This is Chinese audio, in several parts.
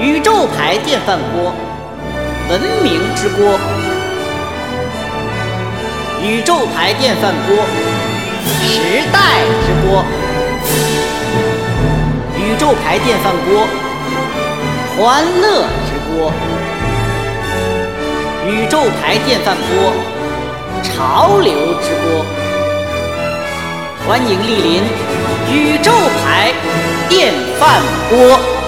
宇宙牌电饭锅，文明之锅。宇宙牌电饭锅，时代之锅。宇宙牌电饭锅，欢乐之锅。宇宙牌电饭锅，潮流之锅。欢迎莅临宇宙牌电饭锅。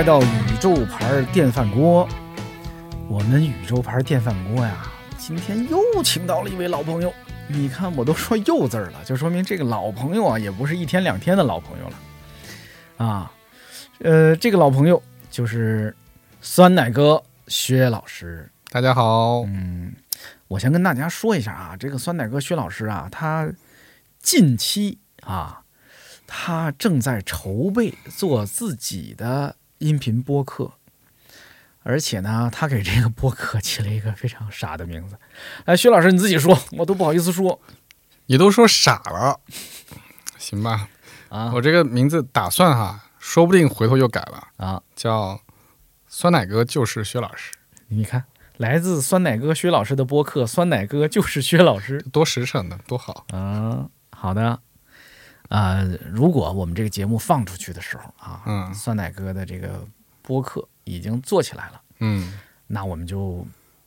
来到宇宙牌电饭锅。我们宇宙牌电饭锅呀，今天又请到了一位老朋友。你看，我都说又字了，就说明这个老朋友啊，也不是一天两天的老朋友了啊。呃，这个老朋友就是酸奶哥薛老师。大家好，嗯，我先跟大家说一下啊，这个酸奶哥薛老师啊，他近期啊，他正在筹备做自己的音频播客，而且呢，他给这个播客起了一个非常傻的名字。哎，薛老师你自己说，我都不好意思说你都说傻了，行吧？啊我这个名字打算哈，说不定回头又改了，啊！叫酸奶哥就是薛老师，你看，来自酸奶哥薛老师的播客，酸奶哥就是薛老师。多实诚的，多好。啊，好的。啊、如果我们这个节目放出去的时候啊，嗯。酸奶哥的这个播客已经做起来了，嗯，那我们就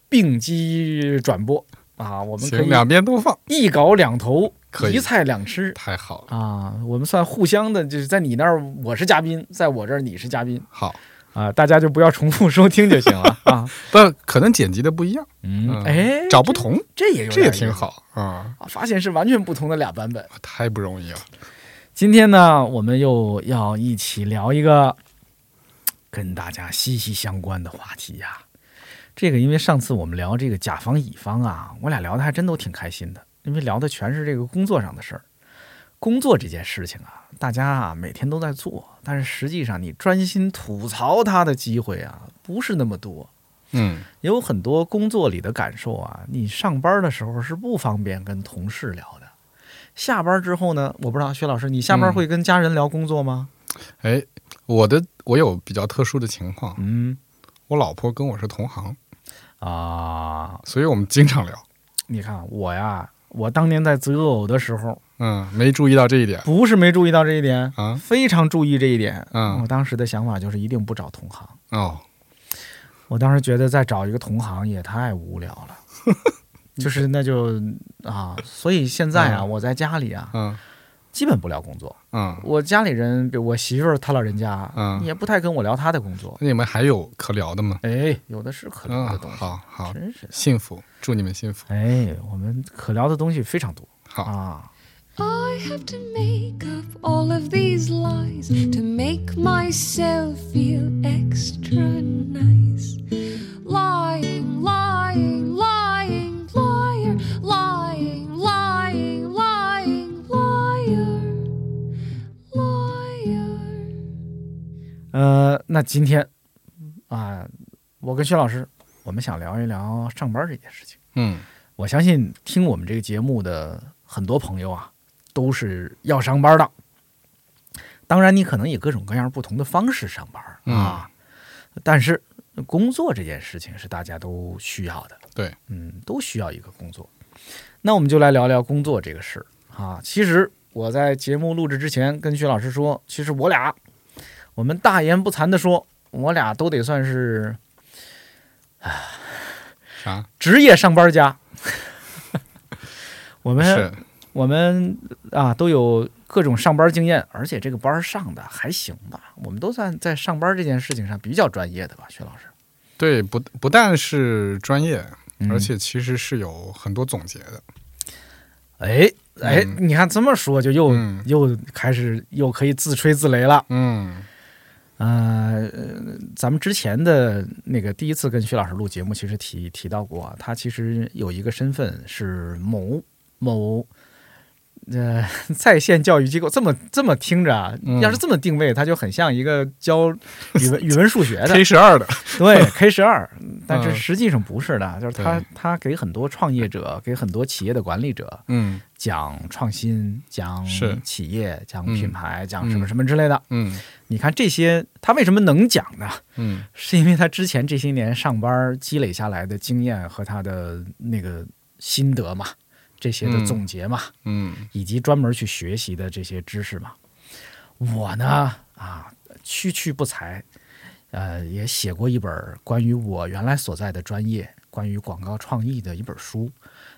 并机转播啊，我们可，以两边都放，一稿两头，一菜两吃太好了，啊，我们算互相的，就是在你那儿我是嘉宾，在我这儿你是嘉宾。好，啊，大家就不要重复收听就行了 啊。但可能剪辑的不一样，嗯，嗯哎，找不同，这也有这也挺好啊，啊，发现是完全不同的俩版本。太不容易了。今天呢，我们又要一起聊一个跟大家息息相关的话题呀。这个，因为上次我们聊这个甲方乙方啊，我俩聊的还真都挺开心的，因为聊的全是这个工作上的事儿。工作这件事情啊，大家啊每天都在做，但是实际上你专心吐槽它的机会啊，不是那么多。嗯，有很多工作里的感受啊，你上班的时候是不方便跟同事聊的。下班之后呢，我不知道薛老师，你下班嗯会跟家人聊工作吗？哎，我的我有比较特殊的情况，嗯我老婆跟我是同行，啊，所以我们经常聊。你看我呀，我当年在择偶的时候，嗯，没注意到这一点不是没注意到这一点，啊。非常注意这一点。嗯我当时的想法就是一定不找同行。哦，我当时觉得再找一个同行也太无聊了，就是那就啊，所以现在啊，嗯我在家里啊，嗯基本不聊工作。嗯，我家里人，比如我媳妇儿，她老人家，嗯也不太跟我聊她的工作。那你们还有可聊的吗？哎，有的是可聊的嗯，东西，好好，真是。幸福，祝你们幸福。哎，我们可聊的东西非常多好，啊。I have to make up all of these lies to make myself feel extra nice. Lying, lying, lying, 呃，那今天啊，我跟薛老师，我们想聊一聊上班这件事情。嗯我相信听我们这个节目的很多朋友啊，都是要上班的。当然，你可能以各种各样不同的方式上班啊，但是工作这件事情是大家都需要的。对，嗯，都需要一个工作。那我们就来聊聊工作这个事儿啊。其实我在节目录制之前跟薛老师说，其实我俩，我们大言不惭的说，我俩都得算是啥？职业上班家。我们是我们啊都有各种上班经验，而且这个班上的还行吧，我们都算在上班这件事情上比较专业的吧，薛老师。对，不不但是专业，嗯而且其实是有很多总结的。哎哎，嗯你看这么说就又、嗯又开始又可以自吹自擂了。嗯呃，咱们之前的那个第一次跟徐老师录节目，其实提提到过，他其实有一个身份是某某呃 在线教育机构。这么这么听着啊，嗯要是这么定位，他就很像一个教语文 语文数学的，K 十二的，对 K 十二，但是嗯实际上不是的，就是他对他给很多创业者，给很多企业的管理者嗯讲创新，讲企业，讲嗯品牌，讲什么嗯什么之类的。嗯你看这些，他为什么能讲呢？嗯是因为他之前这些年上班积累下来的经验和他的那个心得嘛，这些的嗯总结嘛，嗯以及专门去学习的这些知识嘛。我呢，啊，区区不才，呃，也写过一本关于我原来所在的专业，关于广告创意的一本书。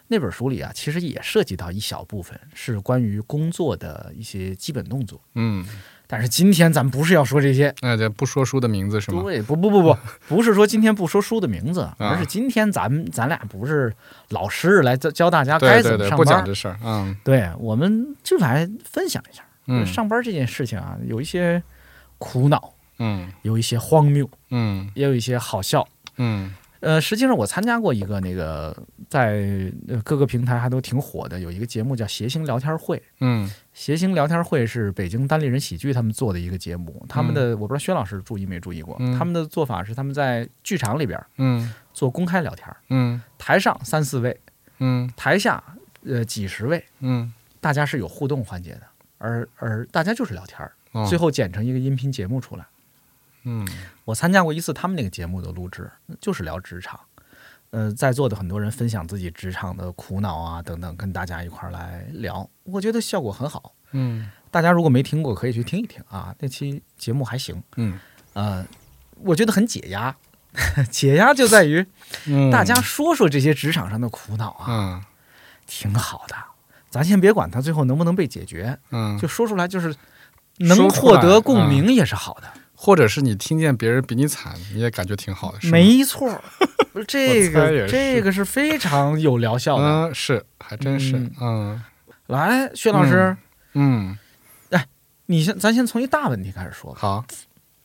那本书里啊，其实也涉及到一小部分是关于工作的一些基本动作。嗯，但是今天咱们不是要说这些，那这不说书的名字是吗？对，不不不不，不是说今天不说书的名字，而是今天咱们咱俩不是老师来教教大家该怎么上班，不讲这事儿。嗯。对，我们就来分享一下，嗯。上班这件事情啊，有一些苦恼，嗯。有一些荒谬，嗯。也有一些好笑。嗯呃，实际上我参加过一个那个在呃各个平台还都挺火的，有一个节目叫谐星聊天会。嗯谐星聊天会是北京单立人喜剧他们做的一个节目，他们的、我不知道薛老师注意没注意过，嗯。他们的做法是他们在剧场里边嗯。做公开聊天，嗯。台上三四位，嗯。台下呃几十位，嗯，大家是有互动环节的，而而大家就是聊天最后剪成一个音频节目出来。嗯我参加过一次他们那个节目的录制，就是聊职场。呃，在座的很多人分享自己职场的苦恼啊等等，跟大家一块儿来聊，我觉得效果很好。嗯大家如果没听过，可以去听一听啊，那期节目还行。嗯呃，我觉得很解压，解压就在于嗯，大家说说这些职场上的苦恼啊，嗯挺好的。咱先别管它最后能不能被解决，嗯，就说出来，就是能获得共鸣也是好的。或者是你听见别人比你惨，你也感觉挺好的，是没错 这个这个是非常有疗效的。嗯，是，还真是嗯，嗯来，薛老师，嗯，哎你先咱先从一大问题开始说吧。好，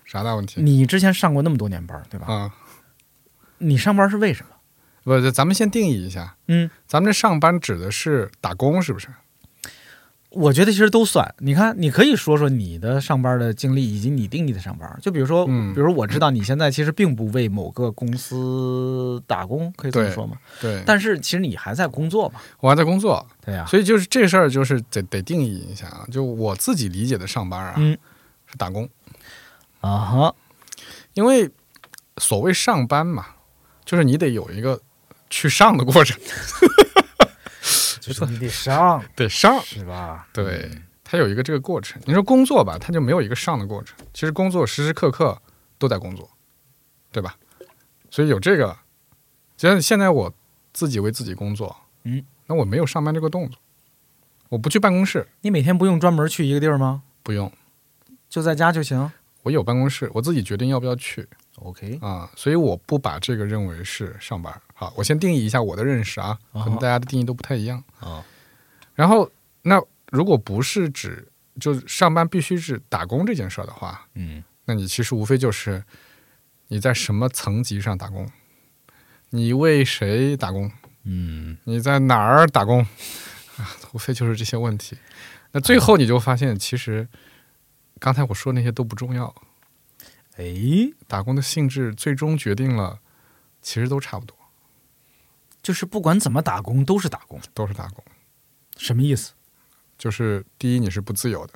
啥大问题？你之前上过那么多年班，对吧？啊，你上班是为什么？不，咱们先定义一下，嗯，咱们这上班指的是打工，是不是？我觉得其实都算。你看，你可以说说你的上班的经历，以及你定义的上班。就比如说，嗯比如我知道你现在其实并不为某个公司打工，可以这么说吗？对，但是其实你还在工作嘛，我还在工作，对呀、所以就是这事儿，就是得得定义一下啊。就我自己理解的上班啊，嗯是打工，啊哈，因为所谓上班嘛，就是你得有一个去上的过程，就是你得上，得上，是吧？对，它有一个这个过程。你说工作吧，它就没有一个上的过程。其实工作时时刻刻都在工作，对吧？所以有这个，就像现在我自己为自己工作，嗯，那我没有上班这个动作，我不去办公室，你每天不用专门去一个地儿吗？不用，就在家就行。我有办公室，我自己决定要不要去 OK，啊，所以我不把这个认为是上班。好，我先定义一下我的认识啊，可能大家的定义都不太一样。啊，然后，那如果不是指就是上班必须是打工这件事儿的话，嗯那你其实无非就是你在什么层级上打工，你为谁打工，嗯，你在哪儿打工，啊，无非就是这些问题。那最后你就发现，其实刚才我说那些都不重要。哎，打工的性质最终决定了，其实都差不多，就是不管怎么打工都是打工，都是打工。什么意思就是第一，你是不自由的，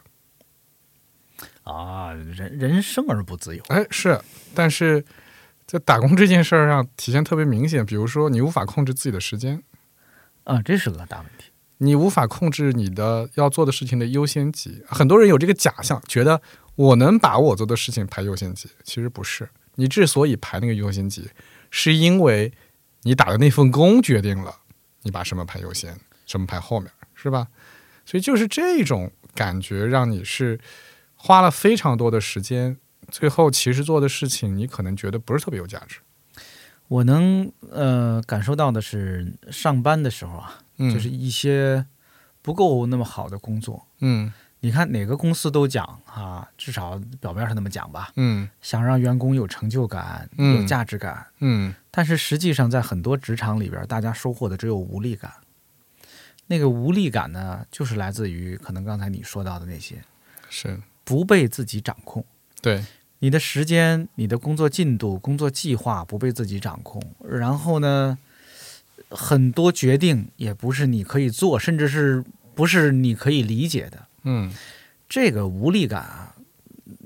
啊？人人生而不自由，哎，是，但是在打工这件事儿上体现特别明显。比如说，你无法控制自己的时间，啊，这是个大问题。你无法控制你的要做的事情的优先级。很多人有这个假象，觉得我能把我做的事情排优先级，其实不是。你之所以排那个优先级，是因为你打的那份工决定了你把什么排优先，什么排后面，是吧？所以就是这种感觉，让你是花了非常多的时间，最后其实做的事情你可能觉得不是特别有价值。我能呃感受到的是，上班的时候啊，嗯，就是一些不够那么好的工作。嗯你看哪个公司都讲啊，至少表面上那么讲吧，嗯想让员工有成就感、嗯有价值感。嗯但是实际上，在很多职场里边，大家收获的只有无力感。那个无力感呢，就是来自于可能刚才你说到的那些是不被自己掌控。对，你的时间、你的工作进度、工作计划不被自己掌控，然后呢，很多决定也不是你可以做，甚至是不是你可以理解的。嗯。这个无力感啊，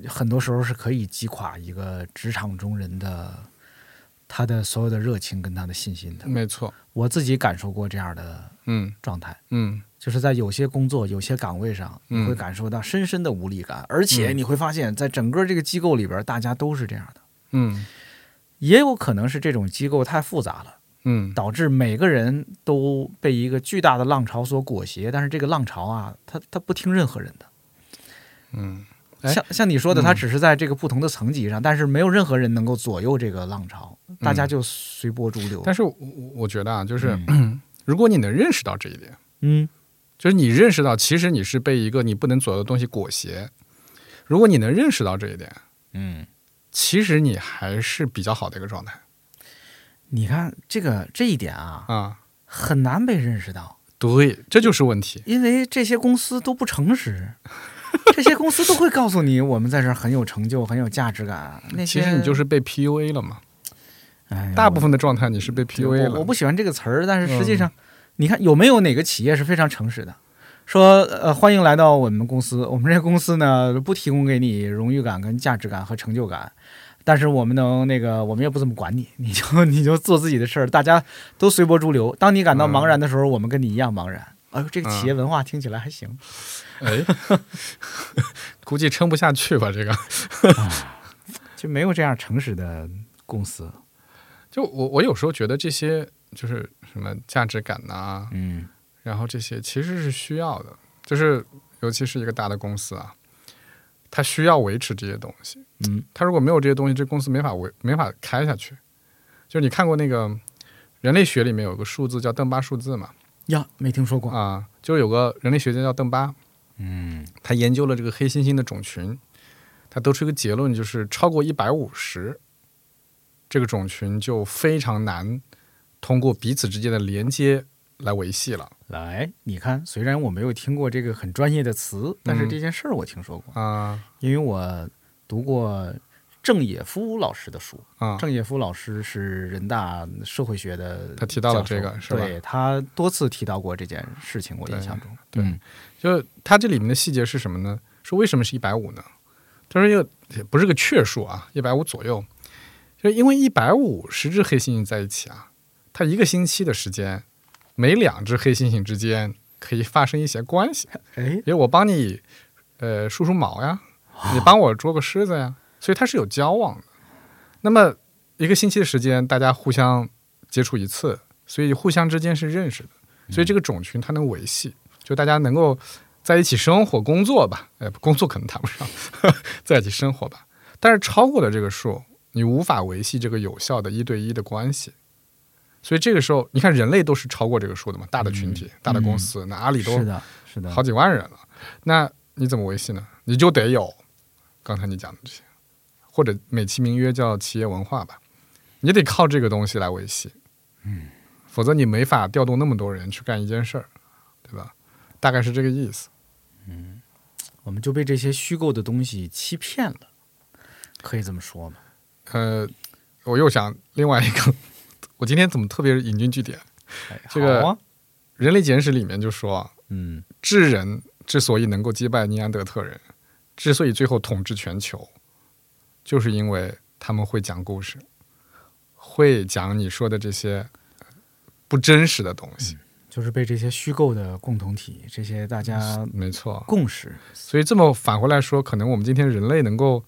很多时候是可以击垮一个职场中人的他的所有的热情跟他的信心的。没错，我自己感受过这样的嗯。状态，嗯。就是在有些工作、有些岗位上，嗯你会感受到深深的无力感，而且嗯。你会发现在整个这个机构里边，大家都是这样的。嗯。也有可能是这种机构太复杂了，嗯。导致每个人都被一个巨大的浪潮所裹挟。但是这个浪潮啊，它它不听任何人的。嗯，哎。像像你说的，嗯。它只是在这个不同的层级上，但是没有任何人能够左右这个浪潮，大家就随波逐流。嗯但是我我我觉得啊，就是、嗯。如果你能认识到这一点，嗯。就是你认识到其实你是被一个你不能左右的东西裹挟，如果你能认识到这一点，嗯，其实你还是比较好的一个状态你看这个这一点啊，啊。很难被认识到。对，这就是问题。因为这些公司都不诚实，这些公司都会告诉你我们在这儿很有成就、很有价值感。那些其实你就是被 PUA 了嘛，哎大部分的状态你是被 PUA 了。我我不喜欢这个词儿，但是实际嗯上，你看有没有哪个企业是非常诚实的？说呃，欢迎来到我们公司，我们这个公司呢不提供给你荣誉感、跟价值感和成就感，但是我们能那个，我们也不怎么管你，你就 你就做自己的事儿，大家都随波逐流。当你感到嗯茫然的时候，我们跟你一样茫然。哎呦，这个企业文化听起来还行。哎，估计撑不下去吧？这个，就没有这样诚实的公司。就我我有时候觉得这些就是什么价值感呐、嗯然后这些其实是需要的，就是尤其是一个大的公司啊，它需要维持这些东西。嗯他如果没有这些东西，这公司没法维没法开下去。就是你看过那个人类学里面有个数字叫邓巴数字嘛？呀，没听说过。啊，就是有个人类学家叫邓巴，嗯他研究了这个黑猩猩的种群，他得出一个结论，就是超过一百五十，这个种群就非常难通过彼此之间的连接来维系了来，你看，虽然我没有听过这个很专业的词，但是嗯这件事儿我听说过，啊因为我读过郑也夫老师的书。啊郑也夫老师是人大社会学的，他提到了这个是吧对他多次提到过这件事情，我印象中，对嗯就是它这里面的细节是什么呢？说为什么是一百五呢？他说又也不是个确数啊，一百五左右，就是因为一百五十只黑猩猩在一起啊，它一个星期的时间，每两只黑猩猩之间可以发生一些关系。哎，比如我帮你呃梳梳毛呀，你帮我捉个狮子呀，所以它是有交往的。那么一个星期的时间，大家互相接触一次，所以互相之间是认识的，所以这个种群它能维系，就大家能够在一起生活、工作吧。哎，工作可能谈不上，在一起生活吧。但是超过了这个数，你无法维系这个有效的一对一的关系。所以这个时候，你看人类都是超过这个数的嘛，大的群体、大的公司，那阿里都是的，是的，好几万人了，那你怎么维系呢？你就得有刚才你讲的这些，或者美其名曰叫企业文化吧，你得靠这个东西来维系，嗯，否则你没法调动那么多人去干一件事儿，对吧？大概是这个意思。嗯我们就被这些虚构的东西欺骗了。可以这么说吗？呃，我又想另外一个，我今天怎么特别引经据典？哎这个人类简史》里面就说啊，嗯智人之所以能够击败尼安德特人，之所以最后统治全球，就是因为他们会讲故事，会讲你说的这些不真实的东西。就是被这些虚构的共同体，这些大家没错，共识，所以这么返回来说，可能我们今天人类能够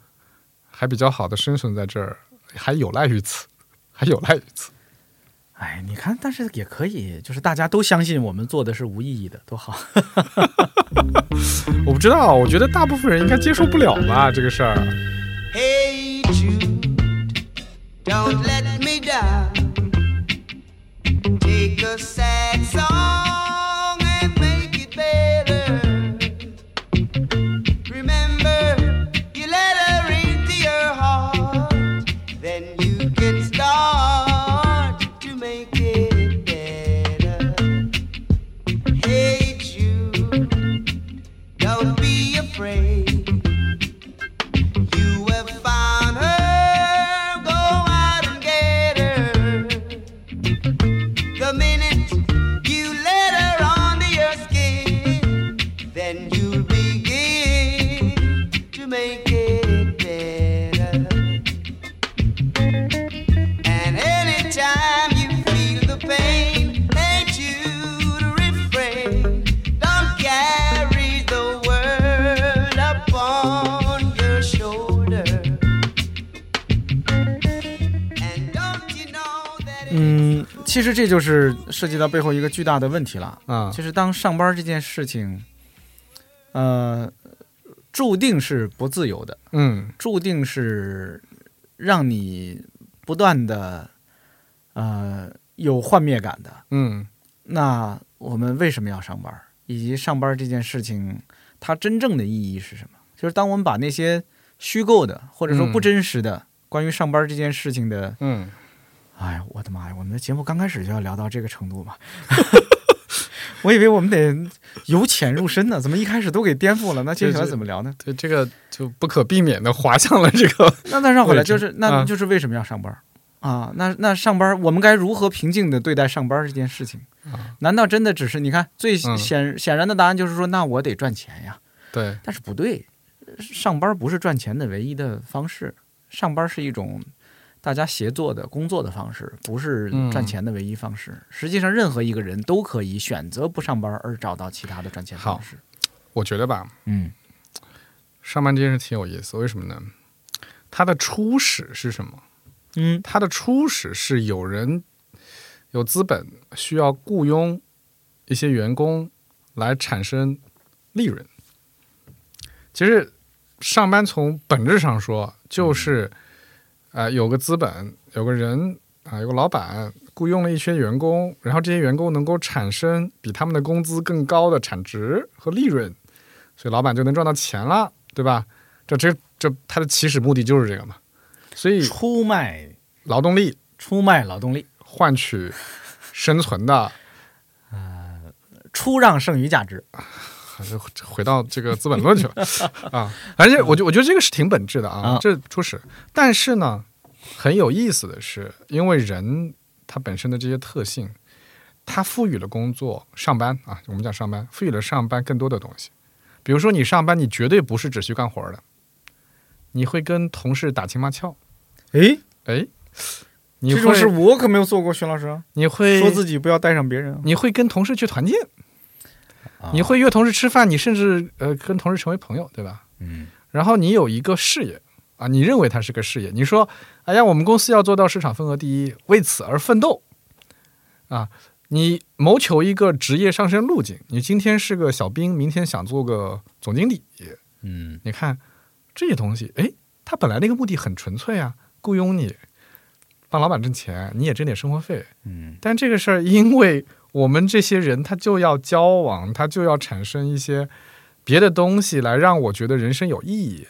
还比较好的生存在这儿，还有赖于此，还有赖于此。哎，你看，但是也可以，就是大家都相信我们做的是无意义的，多好。我不知道，我觉得大部分人应该接受不了吧这个事儿。Hey Jude, don't let me down. Take a sad song 其实这就是涉及到背后一个巨大的问题了，啊。就是当上班这件事情，呃，注定是不自由的，嗯。注定是让你不断的呃有幻灭感的。嗯。那我们为什么要上班？以及上班这件事情，它真正的意义是什么？就是当我们把那些虚构的或者说不嗯真实的、关于上班这件事情的，嗯，哎呀，我的妈呀！我们的节目刚开始就要聊到这个程度吗？我以为我们得由浅入深呢，怎么一开始都给颠覆了？那接下来怎么聊呢？对，这个就不可避免的滑向了这个。那那绕回来就是，那啊就是为什么要上班啊？那那上班，我们该如何平静的对待上班这件事情？啊难道真的只是你看最嗯显显然的答案就是说，那我得赚钱呀？对，但是不对，上班不是赚钱的唯一的方式，上班是一种大家协作的工作的方式，不是嗯赚钱的唯一方式。实际上，任何一个人都可以选择不上班而找到其他的赚钱方式。我觉得吧，嗯上班这件事挺有意思，为什么呢？它的初始是什么？嗯它的初始是有人有资本需要雇佣一些员工来产生利润。其实上班从本质上说，就是呃有个资本，有个人啊、有个老板雇佣了一些员工，然后这些员工能够产生比他们的工资更高的产值和利润，所以老板就能赚到钱了，对吧？这这这，他的起始目的就是这个嘛。所以出卖劳动力出卖劳动力，换取生存的，呃出让剩余价值。还是回到这个资本论去了啊。而且我觉我觉得这个是挺本质的啊啊，这初始。但是呢，很有意思的是，因为人他本身的这些特性，他赋予了工作上班啊，我们讲上班，赋予了上班更多的东西。比如说，你上班，你绝对不是只去干活的，你会跟同事打情骂俏，诶，哎，你这种事我可没有做过，徐老师。你会说自己不要带上别人啊。你会跟同事去团建，啊你会约同事吃饭，你甚至呃跟同事成为朋友，对吧？嗯。然后你有一个事业啊，你认为它是个事业，你说，哎呀，我们公司要做到市场份额第一，为此而奋斗，啊，你谋求一个职业上升路径，你今天是个小兵，明天想做个总经理，嗯。你看这些东西，哎，他本来那个目的很纯粹啊，雇佣你，帮老板挣钱，你也挣点生活费，嗯。但这个事儿，因为我们这些人他就要交往，他就要产生一些别的东西来让我觉得人生有意义，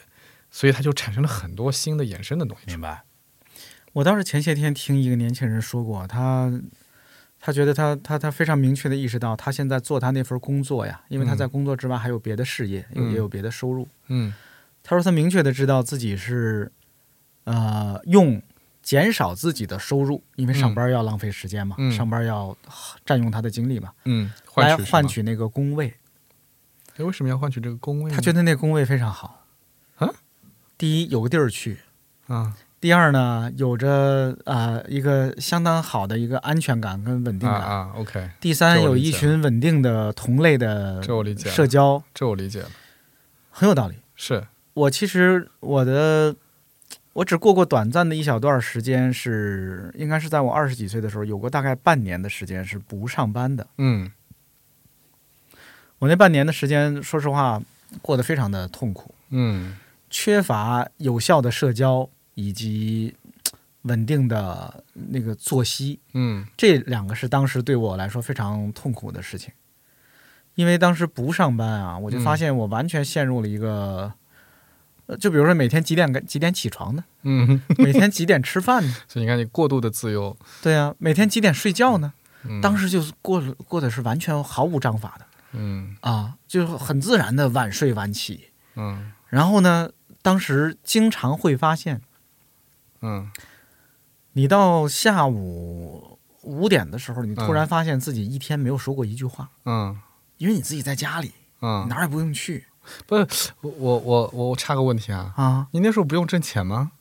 所以他就产生了很多新的衍生的东西。明白。我当时前些天听一个年轻人说过，他他觉得他他他非常明确的意识到，他现在做他那份工作呀，因为他嗯在工作之外还有别的事业，也有别的收入。嗯他说他明确的知道自己是呃，用减少自己的收入，因为上嗯班要浪费时间嘛，嗯上班要占用他的精力嘛，嗯，来换取那个工位。哎，为什么要换取这个工位？他觉得那工位非常好。啊，第一有个地儿去，啊第二呢有着啊、一个相当好的一个安全感跟稳定感。啊啊，OK，第三有一群稳定的同类的这我理解社交，这我理解了。很有道理。是，我其实我的我只过过短暂的一小段时间是，应该是在我二十几岁的时候，有过大概半年的时间是不上班的。嗯我那半年的时间，说实话过得非常的痛苦，嗯缺乏有效的社交以及稳定的那个作息，嗯这两个是当时对我来说非常痛苦的事情。因为当时不上班啊，我就发现我完全陷入了一个，呃，就比如说每天几点几点起床呢？嗯，每天几点吃饭呢？所以你看，你过度的自由，对啊，每天几点睡觉呢？嗯当时就是过过的是完全毫无章法的嗯啊，就是很自然的晚睡晚起。嗯然后呢，当时经常会发现，嗯你到下午五点的时候，你突然嗯发现自己一天没有说过一句话，嗯因为你自己在家里，嗯，哪儿也不用去 不是我我我我插个问题啊，啊你那时候不用挣钱吗？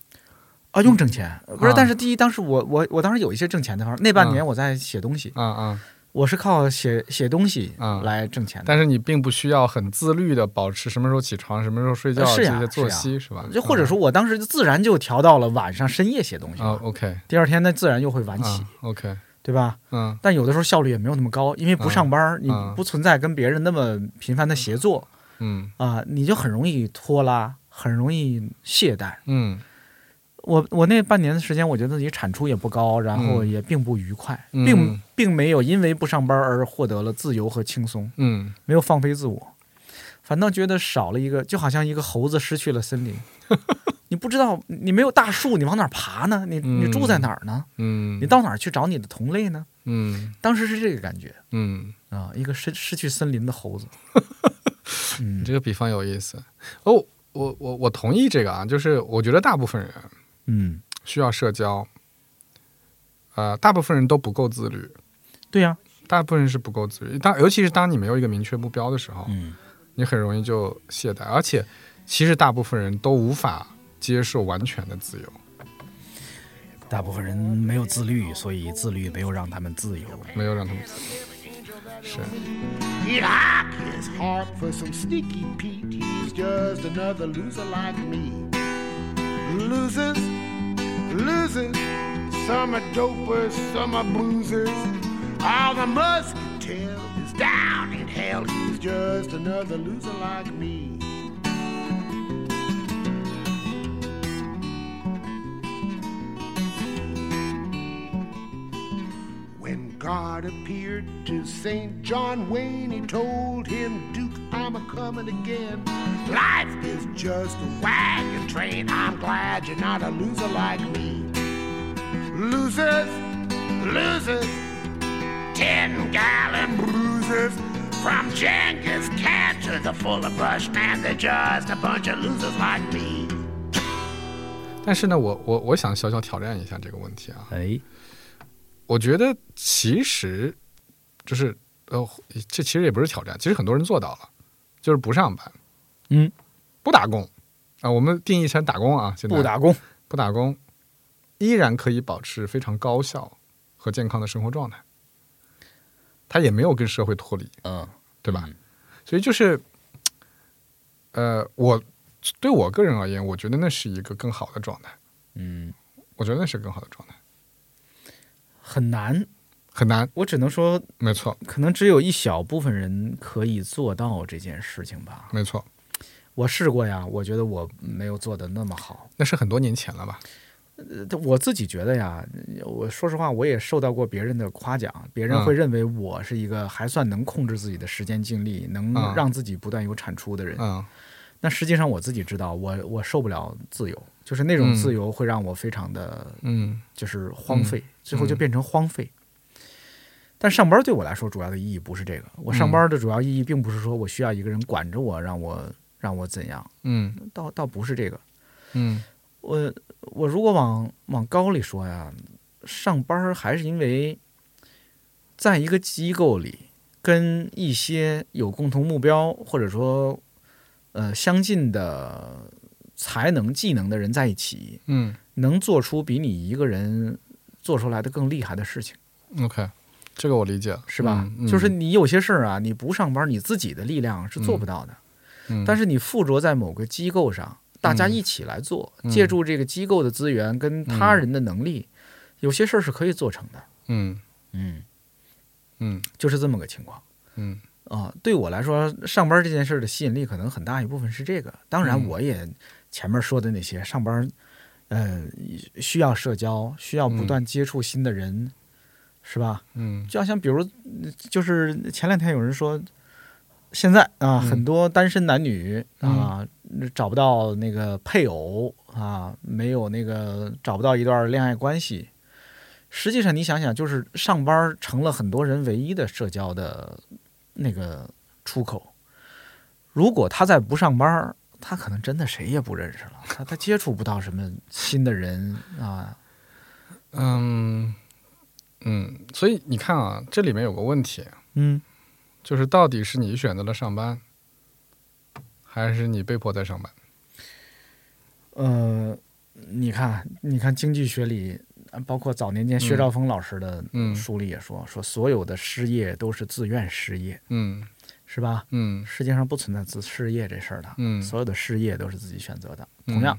啊，用挣钱不是？啊但是第一，当时我我我当时有一些挣钱的方式，那半啊年我在写东西，啊啊，我是靠写写东西啊来挣钱的。但是你并不需要很自律的保持什么时候起床、什么时候睡觉这些作息是吧？就或者说我当时就自然就调到了晚上深夜写东西，，OK 第二天那自然又会晚起啊，，OK，对吧？嗯但有的时候效率也没有那么高，因为不上班，你嗯不存在跟别人那么频繁的协作嗯啊，你就很容易拖拉，很容易懈怠。嗯我我那半年的时间，我觉得自己产出也不高，然后嗯也并不愉快，嗯并并没有因为不上班而获得了自由和轻松，嗯没有放飞自我，反倒觉得少了一个，就好像一个猴子失去了森林。你不知道，你没有大树，你往哪儿爬呢？你你嗯住在哪儿呢？嗯，你到哪儿去找你的同类呢？嗯当时是这个感觉嗯，啊，一个失失去森林的猴子。嗯你这个比方有意思哦，我我我同意这个啊，就是我觉得大部分人嗯，需要社交，呃，大部分人都不够自律，对呀、大部分人是不够自律。当尤其是当你没有一个明确目标的时候，嗯你很容易就懈怠，而且其实大部分人都无法接受完全的自由，大部分人没有自律，所以自律没有让他们自由。没有让他们自由。是，He'd hack his heart for some sneaky Pete. He's just another loser like me. Losers, losers, some are dopers, some are boozers. All the muscatel is down in hell. He's just another loser like me. God appeared to St. John Wayne, he told him, Duke, I'm a coming again. Life is just a wagon train. I'm glad you're not a loser like me. Losers, losers, ten gallon bruisers. From Genghis Khan to the Fuller Brush Man, they're just a bunch of losers like me. 但是呢，我我我想小小挑战一下这个问题啊。哎， 我觉得其实就是呃，这其实也不是挑战，其实很多人做到了，就是不上班，嗯，不打工啊、我们定义成打工啊，现在不打工，不打工，依然可以保持非常高效和健康的生活状态。他也没有跟社会脱离，嗯对吧？所以就是，呃，我对我个人而言，我觉得那是一个更好的状态。嗯，我觉得那是更好的状态，很难。很难，我只能说，没错，可能只有一小部分人可以做到这件事情吧。没错，我试过呀，我觉得我没有做的那么好。那是很多年前了吧？呃我自己觉得呀，我说实话，我也受到过别人的夸奖，别人嗯会认为我是一个还算能控制自己的时间精力，能嗯让自己不断有产出的人。嗯那实际上我自己知道，我我受不了自由，就是那种嗯自由会让我非常的嗯就是荒废，最后就变成荒废。但上班对我来说主要的意义不是这个，我上班的主要意义并不是说我需要一个人管着我，让我让我怎样，嗯倒倒不是这个。嗯我我如果往往高里说呀，上班还是因为在一个机构里，跟一些有共同目标或者说呃相近的才能、技能的人在一起，嗯。能做出比你一个人做出来的更厉害的事情，，OK，这个我理解，是吧？嗯就是你有些事儿啊，你不上班，你自己的力量是做不到的。嗯但是你附着在某个机构上，大家一起来做，嗯借助这个机构的资源跟他人的能力，有些事儿是可以做成的。嗯。嗯，嗯。就是这么个情况。嗯啊。对我来说，上班这件事的吸引力可能很大一部分是这个。当然，嗯我也前面说的那些上班，呃，需要社交，需要不断接触新的人，是吧？嗯就好像比如，就是前两天有人说，现在啊，嗯很多单身男女啊，找不到那个配偶啊，没有那个找不到一段恋爱关系。实际上，你想想，就是上班成了很多人唯一的社交的那个出口。如果他再不上班，他可能真的谁也不认识了，他他接触不到什么新的人啊。嗯嗯，所以你看啊，这里面有个问题，嗯，就是到底是你选择了上班，还是你被迫在上班？呃，你看，你看经济学里，呃包括早年间薛兆丰老师的嗯书里也说，说所有的失业都是自愿失业，嗯是吧？嗯世界上不存在自失业这事儿的，嗯所有的失业都是自己选择的。嗯同样，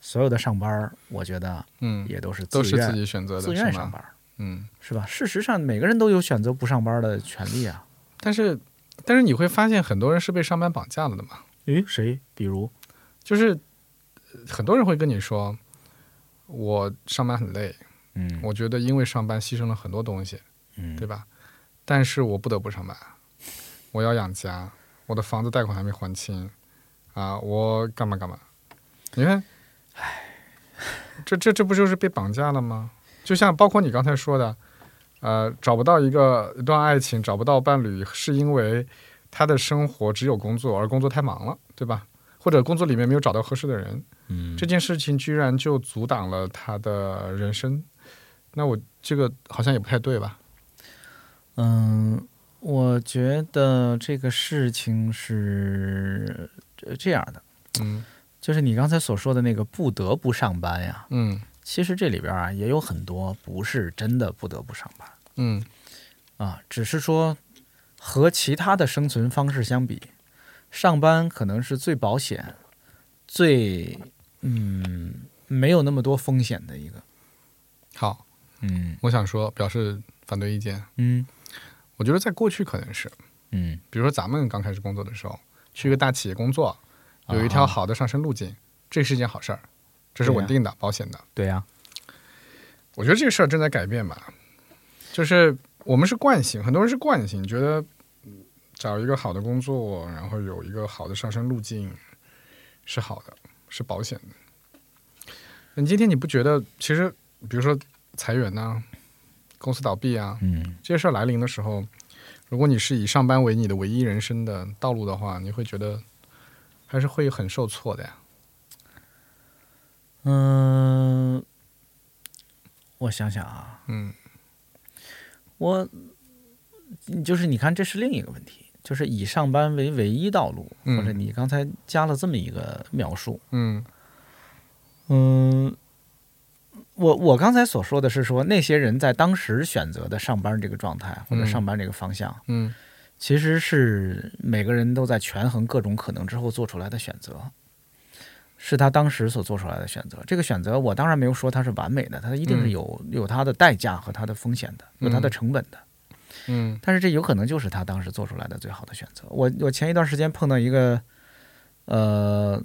所有的上班儿，我觉得嗯，也都是都是自己选择的，自愿？上班儿，嗯，是吧？事实上，每个人都有选择不上班的权利啊。但是但是你会发现，很多人是被上班绑架了的嘛。诶，谁？比如，就是呃很多人会跟你说，我上班很累，嗯我觉得因为上班牺牲了很多东西，嗯，对吧？但是我不得不上班，我要养家，我的房子贷款还没还清，啊，我干嘛干嘛？你看，唉这这这不就是被绑架了吗？就像包括你刚才说的，呃，找不到一个一段爱情，找不到伴侣，是因为他的生活只有工作，而工作太忙了，对吧？或者工作里面没有找到合适的人，嗯，这件事情居然就阻挡了他的人生，那我这个好像也不太对吧？嗯，我觉得这个事情是呃这样的，嗯。就是你刚才所说的那个不得不上班呀，嗯。其实这里边啊也有很多不是真的不得不上班。嗯。啊，只是说和其他的生存方式相比，上班可能是最保险、最嗯没有那么多风险的一个。好，嗯。我想说表示反对意见。嗯。我觉得在过去可能是，嗯。比如说咱们刚开始工作的时候，去一个大企业工作，有一条好的上升路径，这是一件好事儿，这是稳定的、保险的。对呀、我觉得这个事儿正在改变吧，就是我们是惯性，很多人是惯性，觉得嗯找一个好的工作，然后有一个好的上升路径是好的，是保险的。那今天你不觉得，其实比如说裁员呐、公司倒闭啊，嗯这些事儿来临的时候，如果你是以上班为你的唯一人生的道路的话，你会觉得还是会很受挫的呀。嗯，我想想啊，嗯我就是你看，这是另一个问题，就是以上班为唯一道路，嗯。或者你刚才加了这么一个描述，嗯。嗯，我我刚才所说的是说那些人在当时选择的上班这个状态或者嗯。上班这个方向，嗯。其实是每个人都在权衡各种可能之后做出来的选择，是他当时所做出来的选择。这个选择，我当然没有说它是完美的，它一定是嗯。有、有它的代价和它的风险的，有它的嗯。成本的。嗯。但是这有可能就是他当时做出来的最好的选择。我我前一段时间碰到一个，呃，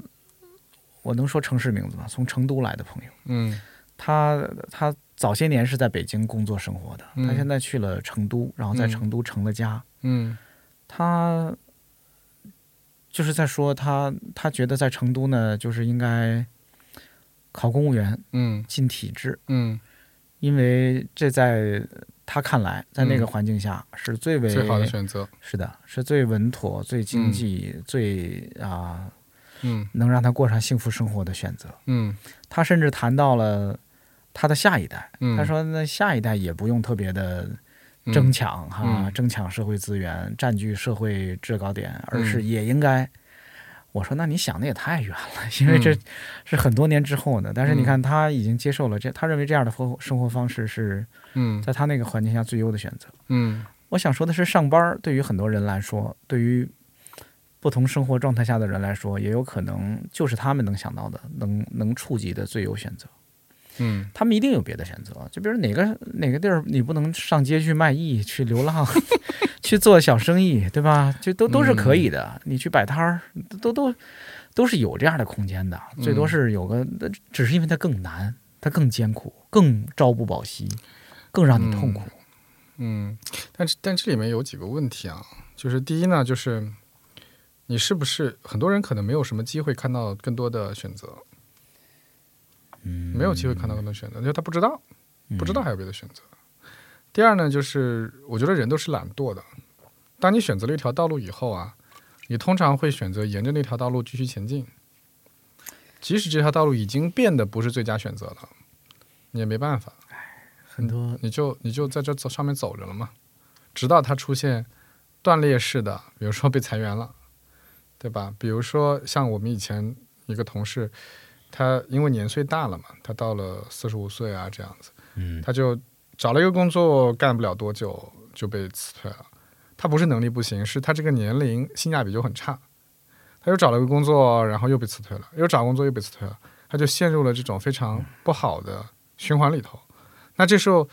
我能说城市名字吗？从成都来的朋友，嗯。他他早些年是在北京工作生活的，嗯。他现在去了成都，然后在嗯。成都成了家。嗯。他就是在说他他觉得在成都呢，就是应该考公务员嗯。进体制，嗯，因为这在他看来，在那个嗯。环境下是最为最好的选择。是的，是最稳妥、最经济、最啊嗯。能让他过上幸福生活的选择。嗯。他甚至谈到了他的下一代，嗯，他说那下一代也不用特别的争抢哈，嗯。争抢社会资源，占据社会制高点，而是嗯也应该。我说那你想的也太远了，因为这嗯是很多年之后的。但是你嗯看，他已经接受了这，他认为这样的生活生活方式是嗯在他那个环境下最优的选择。嗯我想说的是，上班对于很多人来说，对于不同生活状态下的人来说，也有可能就是他们能想到的、能能触及的最优选择。嗯他们一定有别的选择，就比如哪个哪个地儿你不能上街去卖艺、去流浪、去做小生意，对吧？就都都是可以的。你去摆摊儿，都都都是有这样的空间的。最多是有个，只是因为它更难，它更艰苦，更朝不保夕，更让你痛苦。嗯，但是但这里面有几个问题啊，就是第一呢，就是你是不是很多人可能没有什么机会看到更多的选择，嗯，没有机会看到更多选择，因为他不知道，不知道还有别的选择。第二呢，就是我觉得人都是懒惰的，当你选择了一条道路以后啊，你通常会选择沿着那条道路继续前进，即使这条道路已经变得不是最佳选择了，你也没办法。很多你就你就在这走上面走着了嘛，直到它出现断裂式的，比如说被裁员了，对吧？比如说像我们以前一个同事，他因为年岁大了嘛，他到了四十五岁啊这样子，嗯他就找了一个工作，干不了多久就被辞退了。他不是能力不行，是他这个年龄性价比就很差。他又找了个工作，然后又被辞退了，又找工作又被辞退了，他就陷入了这种非常不好的循环里头。那这时候，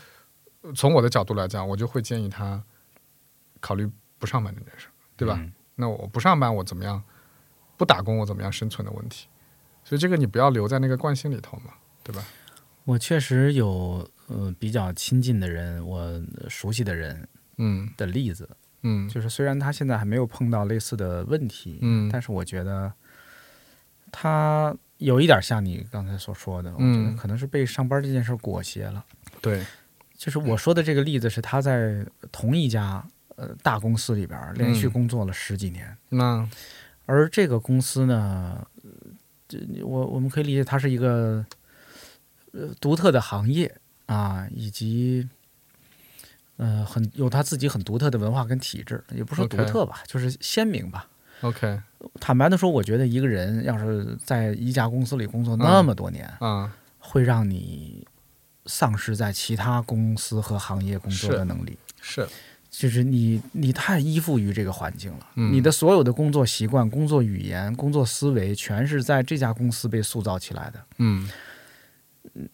呃从我的角度来讲，我就会建议他考虑不上班这件事，对吧？嗯那我不上班，我怎么样？不打工，我怎么样生存的问题？所以这个你不要留在那个惯性里头嘛，对吧？我确实有呃比较亲近的人，我熟悉的人嗯。的例子，嗯。就是虽然他现在还没有碰到类似的问题，嗯。但是我觉得他有一点像你刚才所说的，我觉得嗯可能是被上班这件事裹挟了。对，就是我说的这个例子是他在同一家呃大公司里边连续嗯。工作了十几年，那。而这个公司呢，我我们可以理解它是一个呃独特的行业啊，以及呃很有它自己很独特的文化跟体制，也不是说独特吧就是鲜明吧。OK 坦白的说，我觉得一个人要是在一家公司里工作嗯那么多年，啊，会让你丧失在其他公司和行业工作的能力。是就是你，你太依附于这个环境了。嗯你的所有的工作习惯、工作语言、工作思维，全是在这家公司被塑造起来的。嗯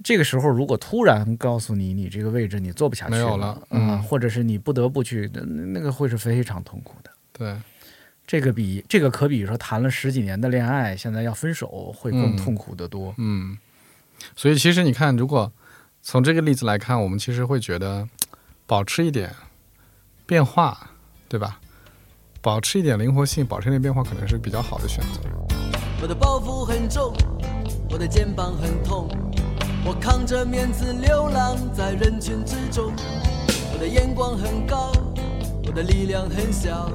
这个时候，如果突然告诉你，你这个位置你做不下去了了，嗯，嗯或者是你不得不去，那那个会是非常痛苦的。对，这个比这个可比说谈了十几年的恋爱，现在要分手会更嗯痛苦得多。嗯，所以其实你看，如果从这个例子来看，我们其实会觉得保持一点变化，对吧？保持一点灵活性，保持一点变化，可能是比较好的选择。我的包袱很重，我的肩膀很痛，我扛着面子流浪在人群之中。我的眼光很高，我的力量很小，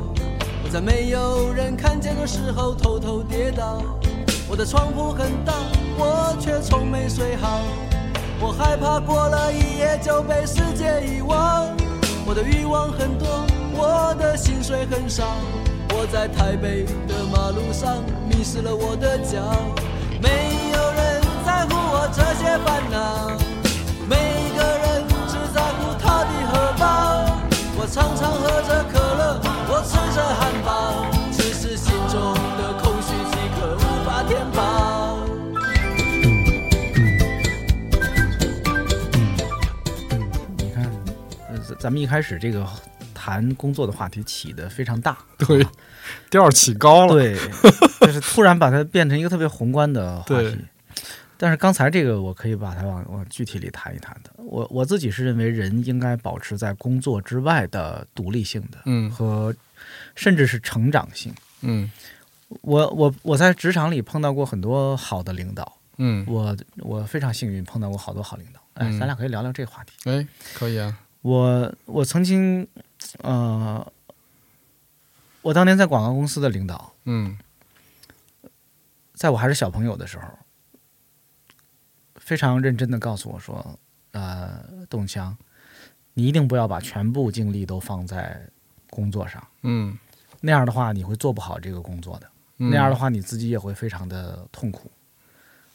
我在没有人看见的时候偷偷跌倒。我的床铺很大，我却从没睡好。我害怕过了一夜就被世界遗忘。我的欲望很多，我的薪水很少。我在台北的马路上迷失了我的脚，没有人在乎我这些烦恼，每个人只在乎他的荷包。我常常喝着可乐，我吃着汉堡，咱咱们一开始这个谈工作的话题起的非常大，对，调儿起高了。对，就是突然把它变成一个特别宏观的话对题。但是刚才这个，我可以把它往往具体里谈一谈的。我我自己是认为，人应该保持在工作之外的独立性的，嗯和甚至是成长性。嗯我我我在职场里碰到过很多好的领导，嗯，我我非常幸运碰到过好多好领导。哎，嗯咱俩可以聊聊这个话题。哎，可以啊。我我曾经，呃，我当年在广告公司的领导，嗯在我还是小朋友的时候，非常认真的告诉我说：“呃，董强，你一定不要把全部精力都放在工作上，嗯，那样的话你会做不好这个工作的。嗯那样的话你自己也会非常的痛苦。”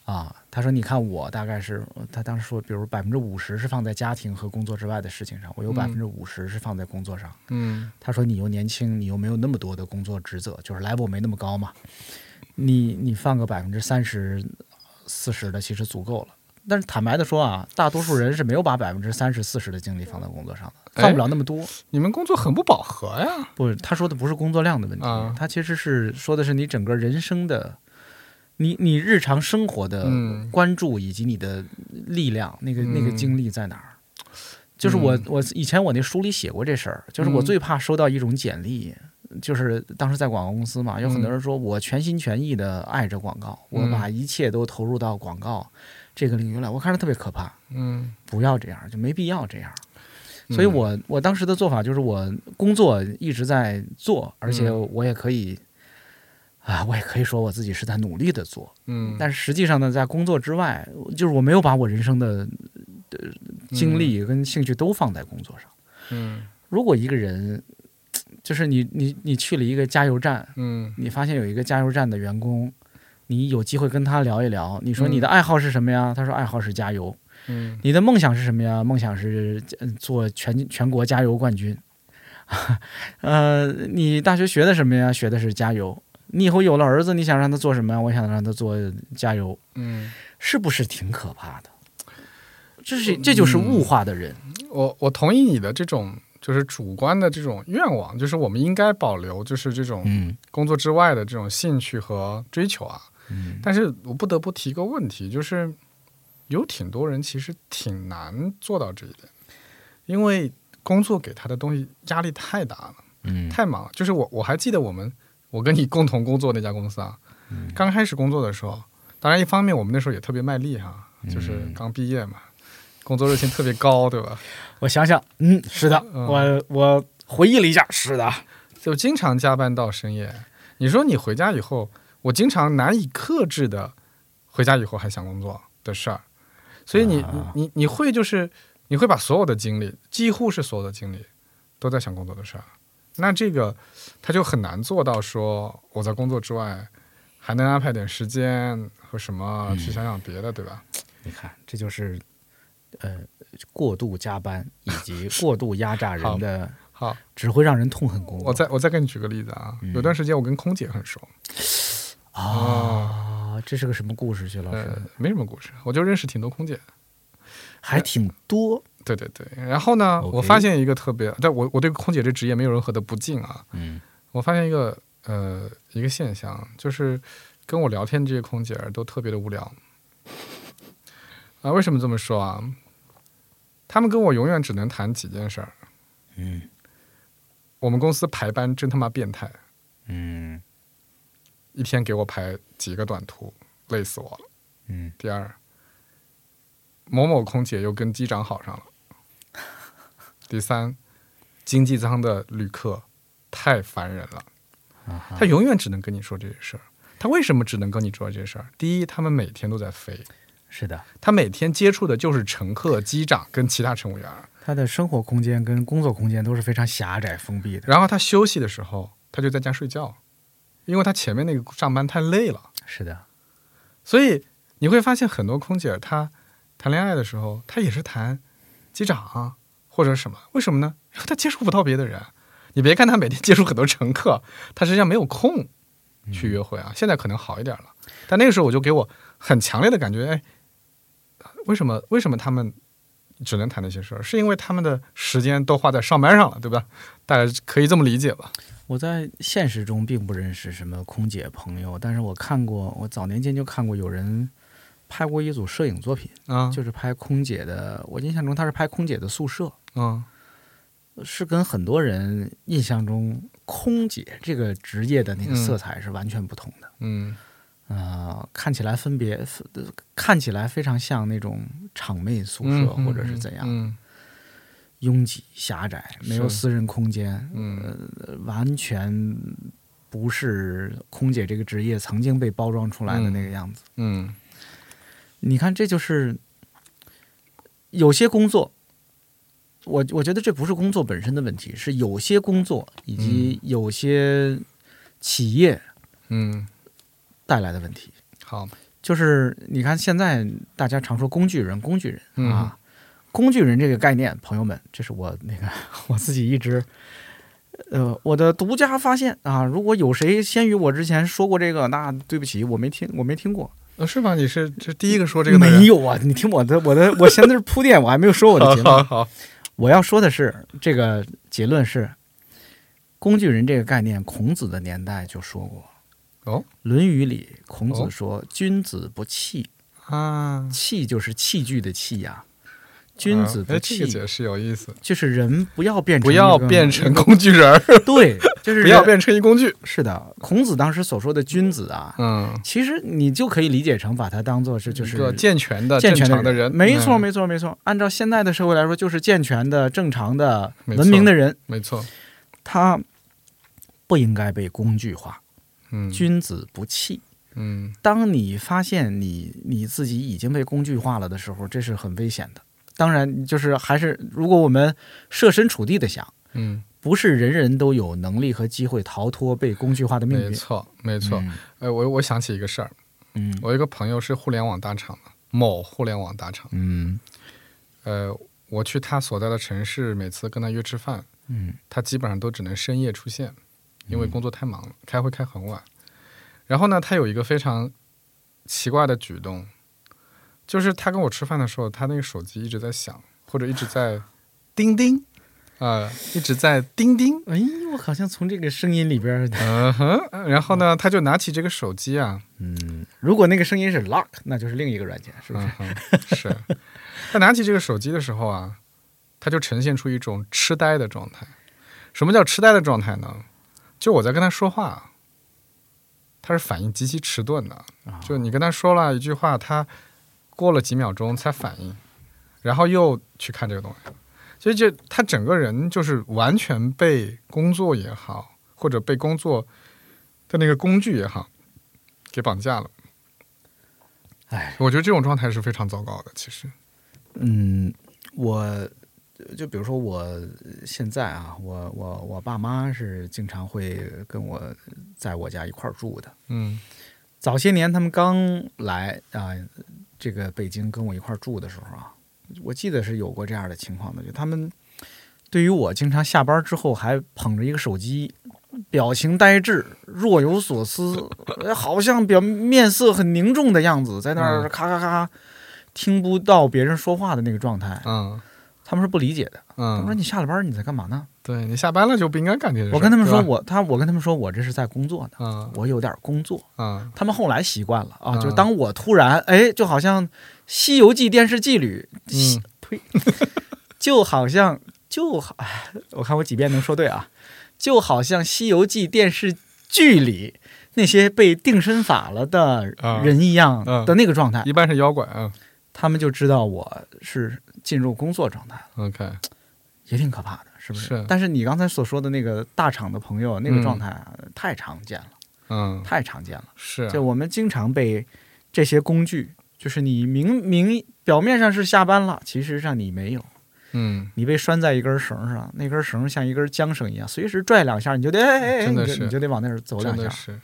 啊，他说：“你看我大概是，他当时说，比如百分之五十是放在家庭和工作之外的事情上，我有嗯百分之五十是放在工作上。嗯他说：“你又年轻，你又没有那么多的工作职责，就是 level 没那么高嘛，你你放个百分之三十、四十的，其实足够了。但是坦白的说啊，大多数人是没有把百分之三十、四十的精力放在工作上的，哎放不了那么多。你们工作很不饱和呀。不，他说的不是工作量的问题，啊他其实是说的是你整个人生的，你你日常生活的嗯。关注以及你的力量，那个那个嗯。精力在哪儿？就是我嗯。我以前我那书里写过这事儿，就是我嗯。最怕收到一种简历，就是当时在广告公司嘛，有很多人说我全心全意的爱着广告，我嗯。把一切都投入到广告这个领域来，我看着特别可怕。嗯。不要这样，就没必要这样。所以我我当时的做法就是，我工作一直在做，而且嗯。我也可以，啊，我也可以说我自己是在努力的做。嗯，但是实际上呢，在工作之外，就是我没有把我人生的呃精力跟兴趣都放在工作上。嗯如果一个人，就是你你你去了一个加油站，嗯你发现有一个加油站的员工，你有机会跟他聊一聊，你说嗯你的爱好是什么呀？他说爱好是加油。嗯你的梦想是什么呀？梦想是呃做全全国加油冠军。呃，你大学学的什么呀？学的是加油。你以后有了儿子，你想让他做什么呀？我想让他做加油，嗯，是不是挺可怕的？这是这就是物化的人。我我同意你的这种就是主观的这种愿望，就是我们应该保留就是这种嗯工作之外的这种兴趣和追求啊。嗯但是我不得不提个问题，就是有挺多人其实挺难做到这一点，因为工作给他的东西压力太大了，嗯太忙了。就是我我还记得我们我跟你共同工作那家公司啊，嗯刚开始工作的时候，当然一方面我们那时候也特别卖力哈，就是嗯刚毕业嘛，工作热情特别高，对吧？我想想，嗯，是的，嗯我我回忆了一下，是的，就经常加班到深夜。你说你回家以后，我经常难以克制的回家以后还想工作的事儿，所以你、啊你你你会就是你会把所有的精力，几乎是所有的精力都在想工作的事儿，那这个他就很难做到说我在工作之外还能安排点时间和什么去想想别的，对吧？你看，这就是呃过度加班以及过度压榨人的，好，只会让人痛恨工作。我再我再给你举个例子啊，嗯有段时间我跟空姐很熟，啊，这是个什么故事？薛老师呃，没什么故事，我就认识挺多空姐。还挺多。对对对，然后呢我发现一个特别，但我我对空姐这职业没有任何的不敬啊。嗯我发现一个呃一个现象，就是跟我聊天这些空姐儿都特别的无聊。啊，为什么这么说啊？他们跟我永远只能谈几件事儿。嗯我们公司排班真他妈变态，嗯一天给我排几个短途，累死我了。嗯第二，某某空姐又跟机长好上了。第三，经济舱的旅客太烦人了，他永远只能跟你说这些事儿。他为什么只能跟你说这些事儿？第一，他们每天都在飞，是的，他每天接触的就是乘客、机长跟其他乘务员。他的生活空间跟工作空间都是非常狭窄封闭的。然后他休息的时候，他就在家睡觉，因为他前面那个上班太累了。是的，所以你会发现很多空姐儿她谈恋爱的时候，他也是谈机长啊或者什么，为什么呢？因为她接触不到别的人。你别看他每天接触很多乘客，他实际上没有空去约会啊。现在可能好一点了，但那个时候我就给我很强烈的感觉，哎，为什么为什么他们只能谈那些事儿？是因为他们的时间都花在上班上了，对吧？大家可以这么理解吧？我在现实中并不认识什么空姐朋友，但是我看过，我早年间就看过有人拍过一组摄影作品，啊，就是拍空姐的。我印象中他是拍空姐的宿舍，嗯是跟很多人印象中空姐这个职业的那个嗯色彩是完全不同的。嗯。呃，看起来分别看起来非常像那种厂妹宿舍、嗯，或者是怎样，嗯拥挤狭窄，没有私人空间，完全不是空姐这个职业曾经被包装出来的那个样子。嗯你看，这就是有些工作，我我觉得这不是工作本身的问题，是有些工作以及有些企业嗯，带来的问题。好，就是你看，现在大家常说工具人，工具人、嗯啊，工具人这个概念，朋友们，这是我那个我自己一直。呃，我的独家发现啊！如果有谁先于我之前说过这个，那对不起，我没听，我没听过。呃，是吗？你是这第一个说这个的没有啊！你听我的，我的，我现在是铺垫，我还没有说我的结论。好好好，我要说的是，这个结论是，工具人这个概念，孔子的年代就说过。哦，《论语》里孔哦子说：“君子不器，啊，器就是器具的器呀。君子不器个，解释有意思，就是人不要变成不要变成工具人儿，对，就是 不要变成一工具。是的。孔子当时所说的君子啊，嗯，其实你就可以理解成把它当做是就是个健全的、正健全的常人，没错，嗯没错，没错。按照现在的社会来说，就是健全的、正常的、文明的人，没错，他不应该被工具化。嗯君子不器。嗯当你发现你你自己已经被工具化了的时候，这是很危险的。当然，就是还是如果我们设身处地的想，嗯，不是人人都有能力和机会逃脱被工具化的命运。没错，没错。嗯呃，我我想起一个事儿，嗯我有一个朋友是互联网大厂的，某互联网大厂。嗯呃，我去他所在的城市，每次跟他约吃饭，嗯他基本上都只能深夜出现，因为工作太忙了，开会开很晚。然后呢，他有一个非常奇怪的举动，就是他跟我吃饭的时候，他那个手机一直在响，或者一直在 叮叮，啊、一直在叮叮，哎，我好像从这个声音里边儿，嗯哼。然后呢，他就拿起这个手机啊，嗯，如果那个声音是 lock，那就是另一个软件，是不是？嗯，是。他拿起这个手机的时候啊，他就呈现出一种痴呆的状态。什么叫痴呆的状态呢？就我在跟他说话，他是反应极其迟钝的。啊就你跟他说了一句话，他过了几秒钟才反应，然后又去看这个东西。所以就他整个人就是完全被工作也好，或者被工作的那个工具也好，给绑架了。哎，我觉得这种状态是非常糟糕的。其实，嗯，我就比如说我现在啊，我我我爸妈是经常会跟我在我家一块儿住的。嗯早些年他们刚来啊、这个北京跟我一块住的时候啊，我记得是有过这样的情况的，就他们对于我经常下班之后还捧着一个手机，表情呆滞，若有所思，呃 好像表面色很凝重的样子，在那儿嗯。咔咔咔听不到别人说话的那个状态，嗯。他们是不理解的。他们说嗯，你下了班你在干嘛呢？对你下班了就不应该干这些事。我跟他们说我他我跟他们说我这是在工作呢，嗯我有点工作。嗯他们后来习惯了啊，嗯就当我突然哎，就好像《西游记》电视剧里，嗯呸，就好像就好，哎，我看我几遍能说对啊，就好像《西游记》电视剧里那些被定身法了的啊人一样嗯的那个状态，一般是妖怪啊。他们就知道我是进入工作状态了，OK，也挺可怕的，是不是？是但是你刚才所说的那个大厂的朋友那个状态啊，太常见了，嗯，太常见了。是就我们经常被这些工具，就是你明明表面上是下班了，其实上你没有，嗯你被拴在一根绳上，那根绳像一根缰绳一样，随时拽两下你就得，哎哎哎，真的你就是你就得往那儿走两下，是。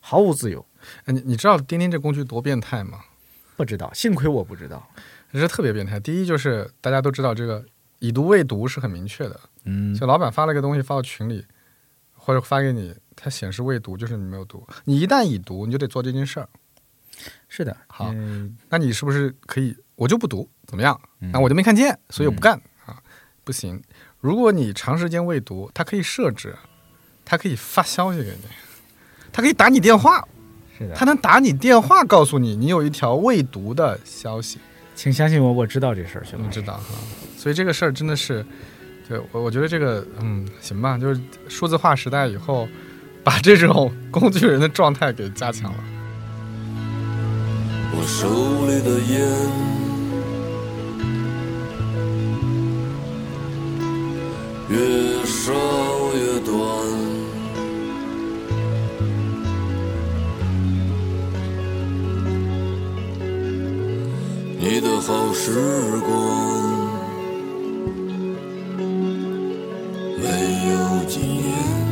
毫无自由。哎，你你知道钉钉这工具多变态吗？不知道，幸亏我不知道。这是特别变态。第一就是大家都知道这个已读未读是很明确的，嗯。就老板发了个东西发到群里，或者发给你，它显示未读，就是你没有读。你一旦已读，你就得做这件事儿。是的，好嗯。那你是不是可以我就不读，怎么样？嗯。那我就没看见，所以我不干、啊，不行。如果你长时间未读，它可以设置，它可以发消息给你，它可以打你电话，是的。它，能打你电话告诉你你有一条未读的消息，请相信我，我知道这事儿，徐你老师。知道哈？所以这个事儿真的是，对我我觉得这个嗯行吧，就是数字化时代以后，把这种工具人的状态给加强了。我手里的烟越烧越短，你的好时光，没有几年。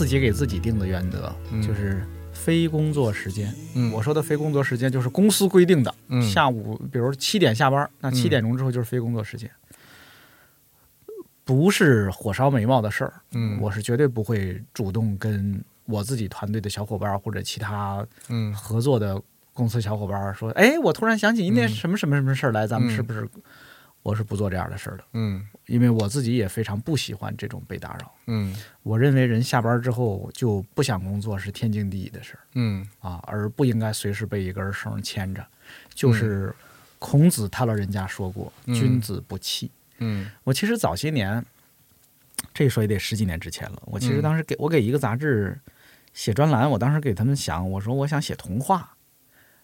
自己给自己定的原则、嗯。就是非工作时间。嗯。我说的非工作时间就是公司规定的，嗯。下午比如七点下班，那嗯。七点钟之后就是非工作时间，不是火烧眉毛的事儿。嗯。我是绝对不会主动跟我自己团队的小伙伴或者其他嗯。合作的公司小伙伴说，哎，我突然想起一件嗯。什么什么什么事儿来，咱们嗯。是不是？我是不做这样的事儿的，嗯因为我自己也非常不喜欢这种被打扰。嗯我认为人下班之后就不想工作是天经地义的事儿嗯啊，而不应该随时被一根绳牵着。就是孔子他老人家说过：“嗯君子不器。嗯我其实早些年，这说也得十几年之前了。我其实嗯当时给我给一个杂志写专栏，我当时给他们想，我说我想写童话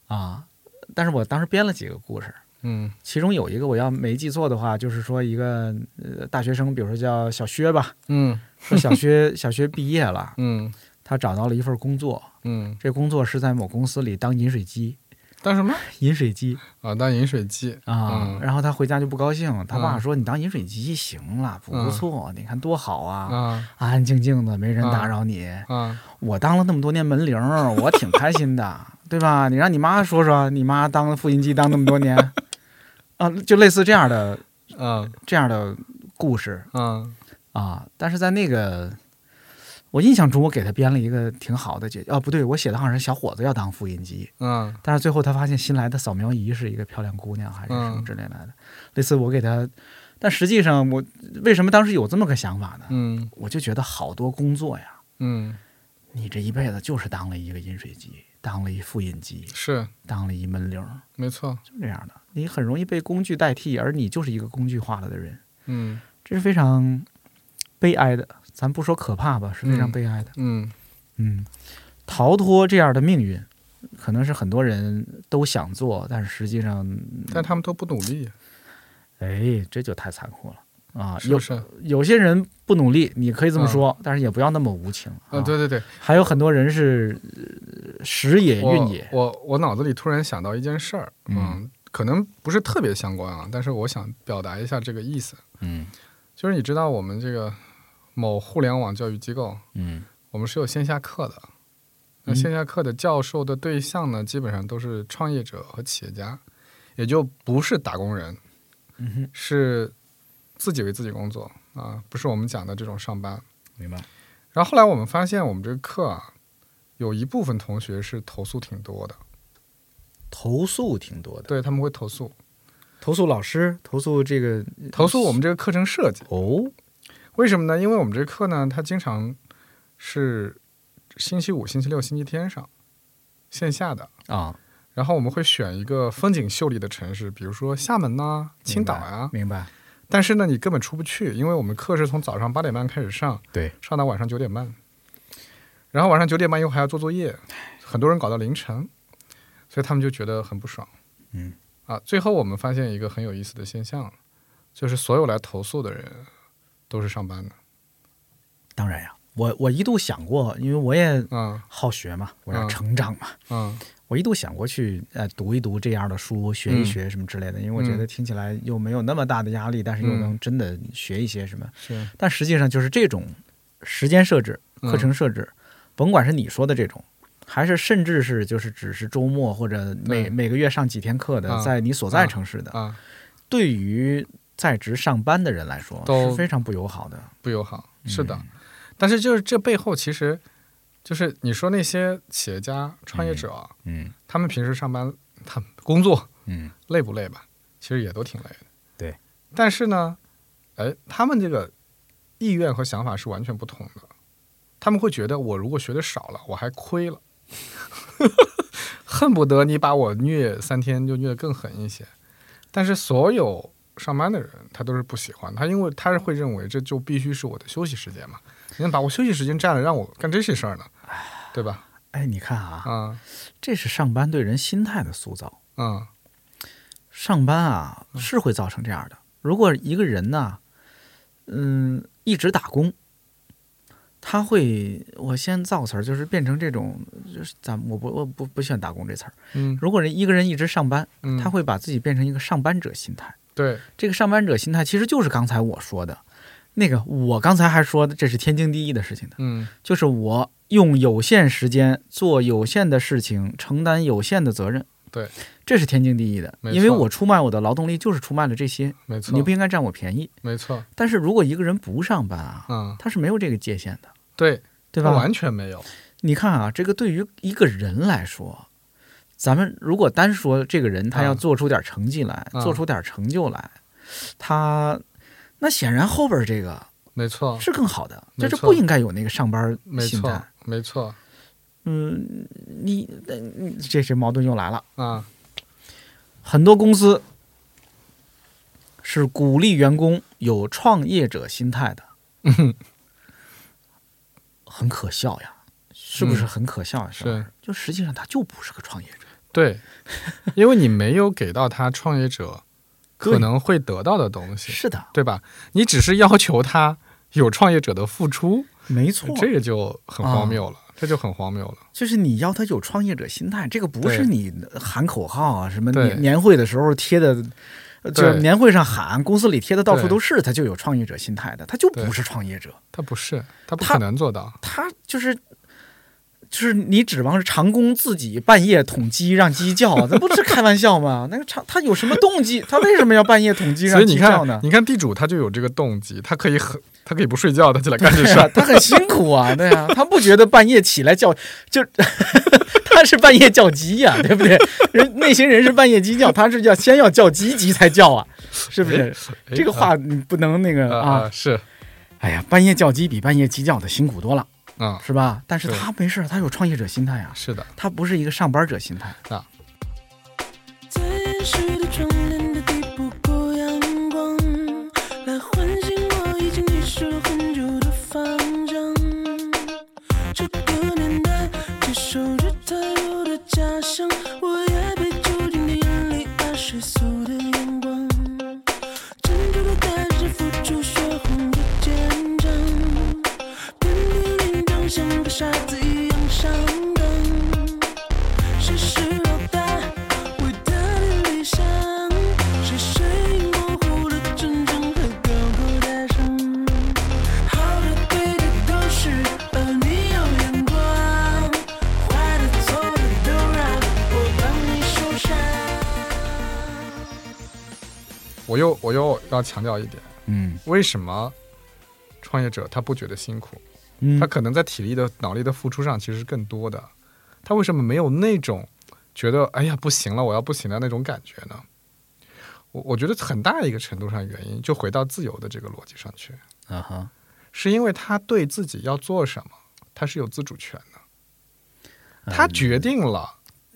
啊，但是我当时编了几个故事，嗯。其中有一个我要没记错的话，就是说一个呃大学生，比如说叫小薛吧，嗯。说小薛 小薛毕业了，嗯。他找到了一份工作，嗯，这工作是在某公司里当饮水机，当什么？饮水机。啊？当饮水机。啊。嗯。然后他回家就不高兴，他爸嗯。说：“你当饮水机行了，不嗯。错，你看多好啊，啊。安安静静的，没人打扰你。啊。我当了那么多年门铃，我挺开心的，对吧？你让你妈说说，你妈当复印机当那么多年，啊，就类似这样的啊这样的故事嗯啊。但是在那个，我印象中，我给他编了一个挺好的解，哦，不对，我写的好像是小伙子要当复印机，嗯但是最后他发现新来的扫描仪是一个漂亮姑娘，还是什么嗯之类来的。类似我给他，但实际上我为什么当时有这么个想法呢？嗯我就觉得好多工作呀，嗯，你这一辈子就是当了一个饮水机，当了一复印机，是当了一门铃，没错。就这样的。你很容易被工具代替，而你就是一个工具化了的人，嗯这是非常悲哀的。咱不说可怕吧，是非常嗯悲哀的。嗯嗯，逃脱这样的命运，可能是很多人都想做，但是实际上，但他们都不努力，哎，这就太残酷了啊！有是不是？有些人不努力，你可以这么说，但是也不要那么无情啊，对对对，还有很多人是呃时也运也，我我脑子里突然想到一件事儿，嗯嗯，可能不是特别相关啊，但是我想表达一下这个意思，嗯就是你知道我们这个某互联网教育机构，嗯我们是有线下课的。那嗯线下课的教授的对象呢，基本上都是创业者和企业家，也就不是打工人，嗯，是自己为自己工作啊，不是我们讲的这种上班。明白。然后后来我们发现，我们这个课啊，有一部分同学是投诉挺多的，投诉挺多的，对他们会投诉，投诉老师，投诉这个投诉我们这个课程设计。哦，为什么呢？因为我们这个课呢，它经常是星期五、星期六、星期天上线下的，啊，然后我们会选一个风景秀丽的城市，比如说厦门呐、青岛呀、明白？但是呢，你根本出不去，因为我们课是从早上八点半开始上，对，上到晚上九点半，然后晚上九点半又还要做作业，很多人搞到凌晨，所以他们就觉得很不爽。嗯，啊，最后我们发现一个很有意思的现象，就是所有来投诉的人都是上班的。当然呀，我我一度想过，因为我也嗯好学嘛，我要嗯成长嘛，嗯我一度想过去呃读一读这样的书，学一学什么之类的，因为我觉得听起来又没有那么大的压力，但是又嗯。能真的学一些什么。是。但实际上就是这种时间设置、嗯课程设置，甭管是你说的这种，还是甚至是就是只是周末或者每每个月上几天课的，啊在你所在城市的，啊对于在职上班的人来说都是非常不友好的。不友好，是的。嗯但是就是这背后其实就是你说那些企业家、创业者啊，嗯他们平时上班，他们工作嗯累不累吧？其实也都挺累的。对，但是呢，哎，他们这个意愿和想法是完全不同的。他们会觉得，我如果学的少了，我还亏了，恨不得你把我虐三天就虐得更狠一些。但是所有上班的人他都是不喜欢，他因为他是会认为这就必须是我的休息时间嘛，你能把我休息时间占了，让我干这些事儿呢，对吧？哎，你看啊，嗯这是上班对人心态的塑造。嗯上班啊是会造成这样的。如果一个人呢，嗯，一直打工，他会，我先造词儿，就是变成这种，就是咱我不我不不喜欢打工这词儿。嗯如果人一个人一直上班，嗯，他会把自己变成一个上班者心态。对这个上班者心态其实就是刚才我说的那个，我刚才还说的，这是天经地义的事情的，嗯就是我用有限时间做有限的事情，承担有限的责任。对，这是天经地义的，因为我出卖我的劳动力就是出卖了这些，没错，你不应该占我便宜。没错，但是如果一个人不上班啊，嗯他是没有这个界限的，对对吧？完全没有，你看啊，这个对于一个人来说，咱们如果单说这个人他要嗯做出点成绩来，嗯。做出点成就来，他那显然后边这个没错，是更好的，就是不应该有那个上班心态。，没错嗯，你这这矛盾又来了。啊，很多公司是鼓励员工有创业者心态的，很可笑呀，是不是嗯很可笑呀？是就实际上他就不是个创业者。对，因为你没有给到他创业者 可能会得到的东西，是的，对吧？你只是要求他有创业者的付出，没错，这个就很荒谬了，这就很荒谬了。就是你要他有创业者心态，这个不是你喊口号啊，什么年年会的时候贴的。呃就是年会上喊，公司里贴的到处都是，他就有创业者心态的，他就不是创业者。他不是，他不可能做到。他就是就是你指望是长工自己半夜捅鸡让鸡叫，那不是开玩笑吗？那个长他有什么动机？他为什么要半夜捅鸡让鸡叫呢，？你看地主他就有这个动机，他可以很，他可以不睡觉，他就来干这事儿。他很辛苦啊，对啊，他不觉得半夜起来叫就。他是半夜叫鸡呀、对不对？人那些人是半夜鸡叫，他是要先要叫鸡，鸡才叫啊，是不是？哎这个话你不能那个啊！是哎呀，半夜叫鸡比半夜鸡叫的辛苦多了，啊，是吧？但是他没事，他有创业者心态呀，是的，他不是一个上班者心态。在掩饰的窗帘的地不够阳光，来唤醒我已经遗失了很久的方向。这个年代接受着太多的假象，我也被酒精的眼泪而世俗的我又我又要强调一点，嗯为什么创业者他不觉得辛苦？嗯他可能在体力的、脑力的付出上其实是更多的。他为什么没有那种觉得哎呀不行了，我要不行了那种感觉呢？我我觉得很大一个程度上原因就回到自由的这个逻辑上去，啊哈，是因为他对自己要做什么，他是有自主权的，他决定了。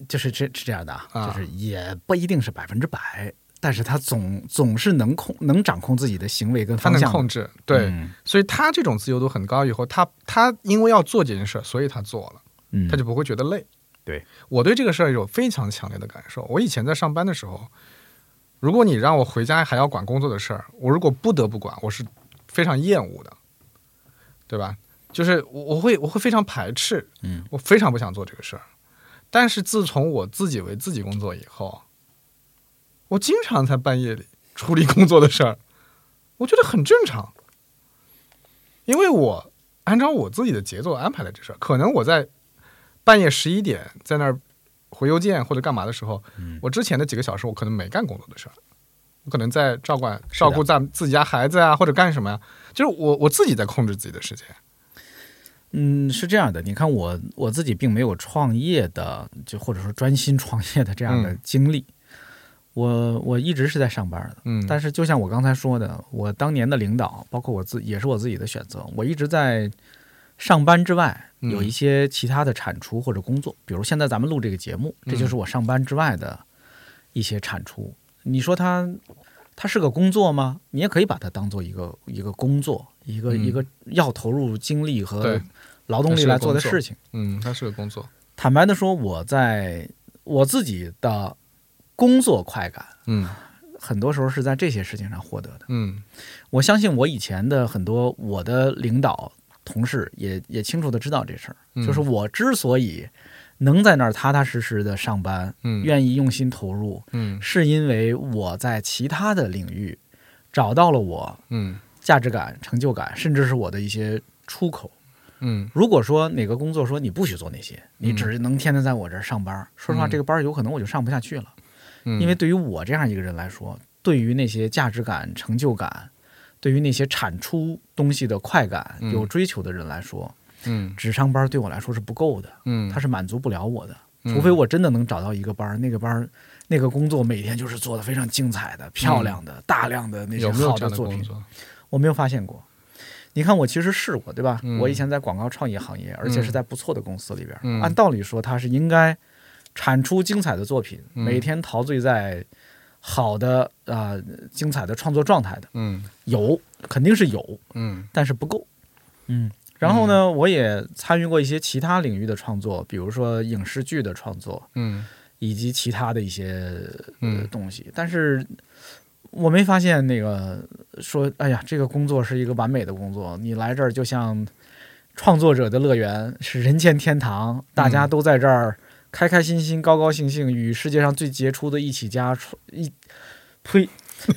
就是这是这样的啊，啊就是也不一定是百分之百，但是他总总是能控能掌控自己的行为跟他能方向的。控制，对，嗯所以他这种自由度很高。以后他他因为要做这件事儿，所以他做了，嗯，他就不会觉得累。对我对这个事儿有非常强烈的感受。我以前在上班的时候，如果你让我回家还要管工作的事儿，我如果不得不管，我是非常厌恶的，对吧？就是我我会我会非常排斥，嗯，我非常不想做这个事儿。但是自从我自己为自己工作以后，我经常在半夜里处理工作的事儿，我觉得很正常，因为我按照我自己的节奏安排了这事儿。可能我在半夜十一点在那儿回邮件或者干嘛的时候，我之前的几个小时我可能没干工作的事儿，我可能在照管照顾咱自己家孩子啊，或者干什么呀，就是我我自己在控制自己的时间。嗯，是这样的，你看我我自己并没有创业的，就或者说专心创业的这样的嗯经历。我我一直是在上班的，嗯，但是就像我刚才说的，我当年的领导，包括我自也是我自己的选择，我一直在上班之外嗯有一些其他的产出或者工作，比如现在咱们录这个节目，这就是我上班之外的一些产出。你说它它是个工作吗？你也可以把它当做一个一个工作，一个、嗯一个要投入精力和劳动力来做的事情。嗯，它是个工作。坦白的说，我在我自己的工作快感，嗯。很多时候是在这些事情上获得的。嗯。我相信我以前的很多我的领导同事也也清楚的知道这事儿，嗯。就是我之所以能在那儿踏踏实实的上班，嗯。愿意用心投入，嗯。是因为我在其他的领域找到了我嗯。价值感、成就感，甚至是我的一些出口。嗯。如果说哪个工作说你不许做那些，你嗯。只能天天在我这儿上班，说实话，嗯。这个班儿有可能我就上不下去了。嗯，因为对于我这样一个人来说，对于那些价值感、成就感，对于那些产出东西的快感嗯有追求的人来说，嗯只上班对我来说是不够的，嗯，它是满足不了我的。嗯除非我真的能找到一个班儿，那个班儿那个工作每天就是做的非常精彩的、漂亮的、大量的那些嗯有没有这好的作品？我没有发现过。你看，我其实试过，对吧？嗯我以前在广告创意行业，而且是在不错的公司里边。嗯按道理说，它是应该产出精彩的作品，嗯。每天陶醉在好的啊、呃精彩的创作状态的，嗯。有肯定是有，嗯。但是不够。嗯，然后呢，我也参与过一些其他领域的创作，比如说影视剧的创作，嗯。以及其他的一些东西，但是我没发现那个说，哎呀，这个工作是一个完美的工作，你来这儿就像创作者的乐园，是人间天堂，大家都在这儿开开心心、高高兴兴，与世界上最杰出的一起家创一呸，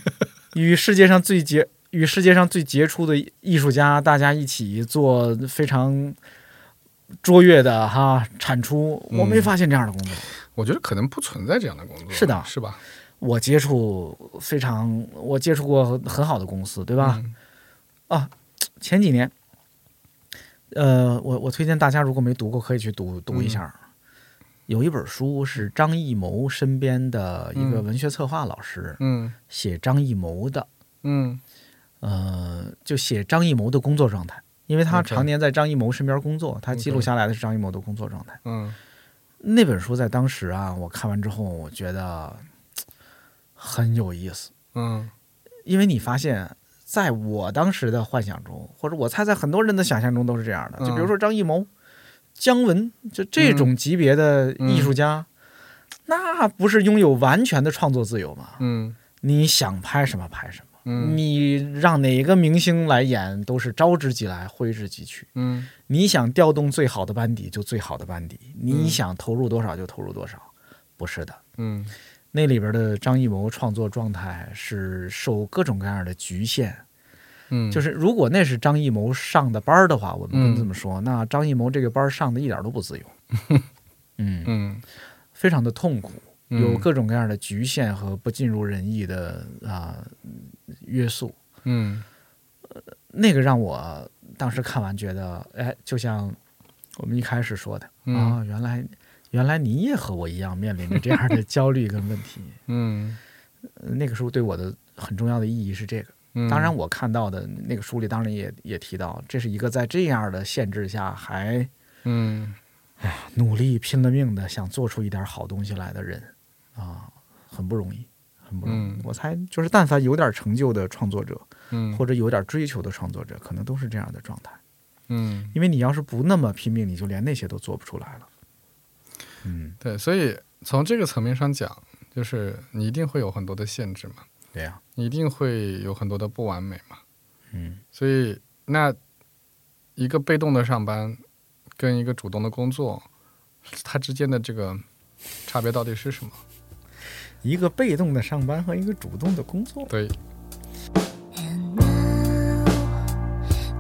与世界上最杰与世界上最杰出的艺术家，大家一起做非常卓越的哈产出，我没嗯发现这样的工作。我觉得可能不存在这样的工作。是的是吧？我接触非常，我接触过很好的公司，对吧？嗯前几年，呃，我我推荐大家如果没读过，可以去读读一下。有一本书是张艺谋身边的一个嗯。文学策划老师、嗯。写张艺谋的，嗯。呃，就写张艺谋的工作状态，因为他常年在张艺谋身边工作，他记录下来的是张艺谋的工作状态。嗯。那本书在当时啊，我看完之后，我觉得很有意思。嗯。因为你发现，在我当时的幻想中，或者我猜在很多人的想象中都是这样的，就比如说张艺谋、姜文，就这种级别的艺术家，那不是拥有完全的创作自由吗？嗯。你想拍什么拍什么，嗯。你让哪个明星来演都是招之即来，挥之即去。嗯。你想调动最好的班底就最好的班底，你想投入多少就投入多少，不是的。嗯。那里边的张艺谋创作状态是受各种各样的局限，嗯，就是如果那是张艺谋上的班儿的话，我们嗯跟这么说，那张艺谋这个班儿上的一点都不自由，嗯，嗯。非常的痛苦，嗯。有各种各样的局限和不尽如人意的啊、约束，嗯。那个让我当时看完觉得，哎，就像我们一开始说的、嗯。啊，原来原来你也和我一样面临着这样的焦虑跟问题，嗯。呃那个时候对我的很重要的意义是这个。嗯，当然，我看到的那个书里，当然也也提到，这是一个在这样的限制下还嗯。哎努力拼了命的想做出一点好东西来的人啊，很不容易，很不容易。嗯。我猜，就是但凡有点成就的创作者，嗯。或者有点追求的创作者，可能都是这样的状态。嗯。因为你要是不那么拼命，你就连那些都做不出来了。嗯，对，所以从这个层面上讲，就是你一定会有很多的限制嘛，对呀、你一定会有很多的不完美嘛，嗯，所以那一个被动的上班跟一个主动的工作，它之间的这个差别到底是什么？一个被动的上班和一个主动的工作，对，And now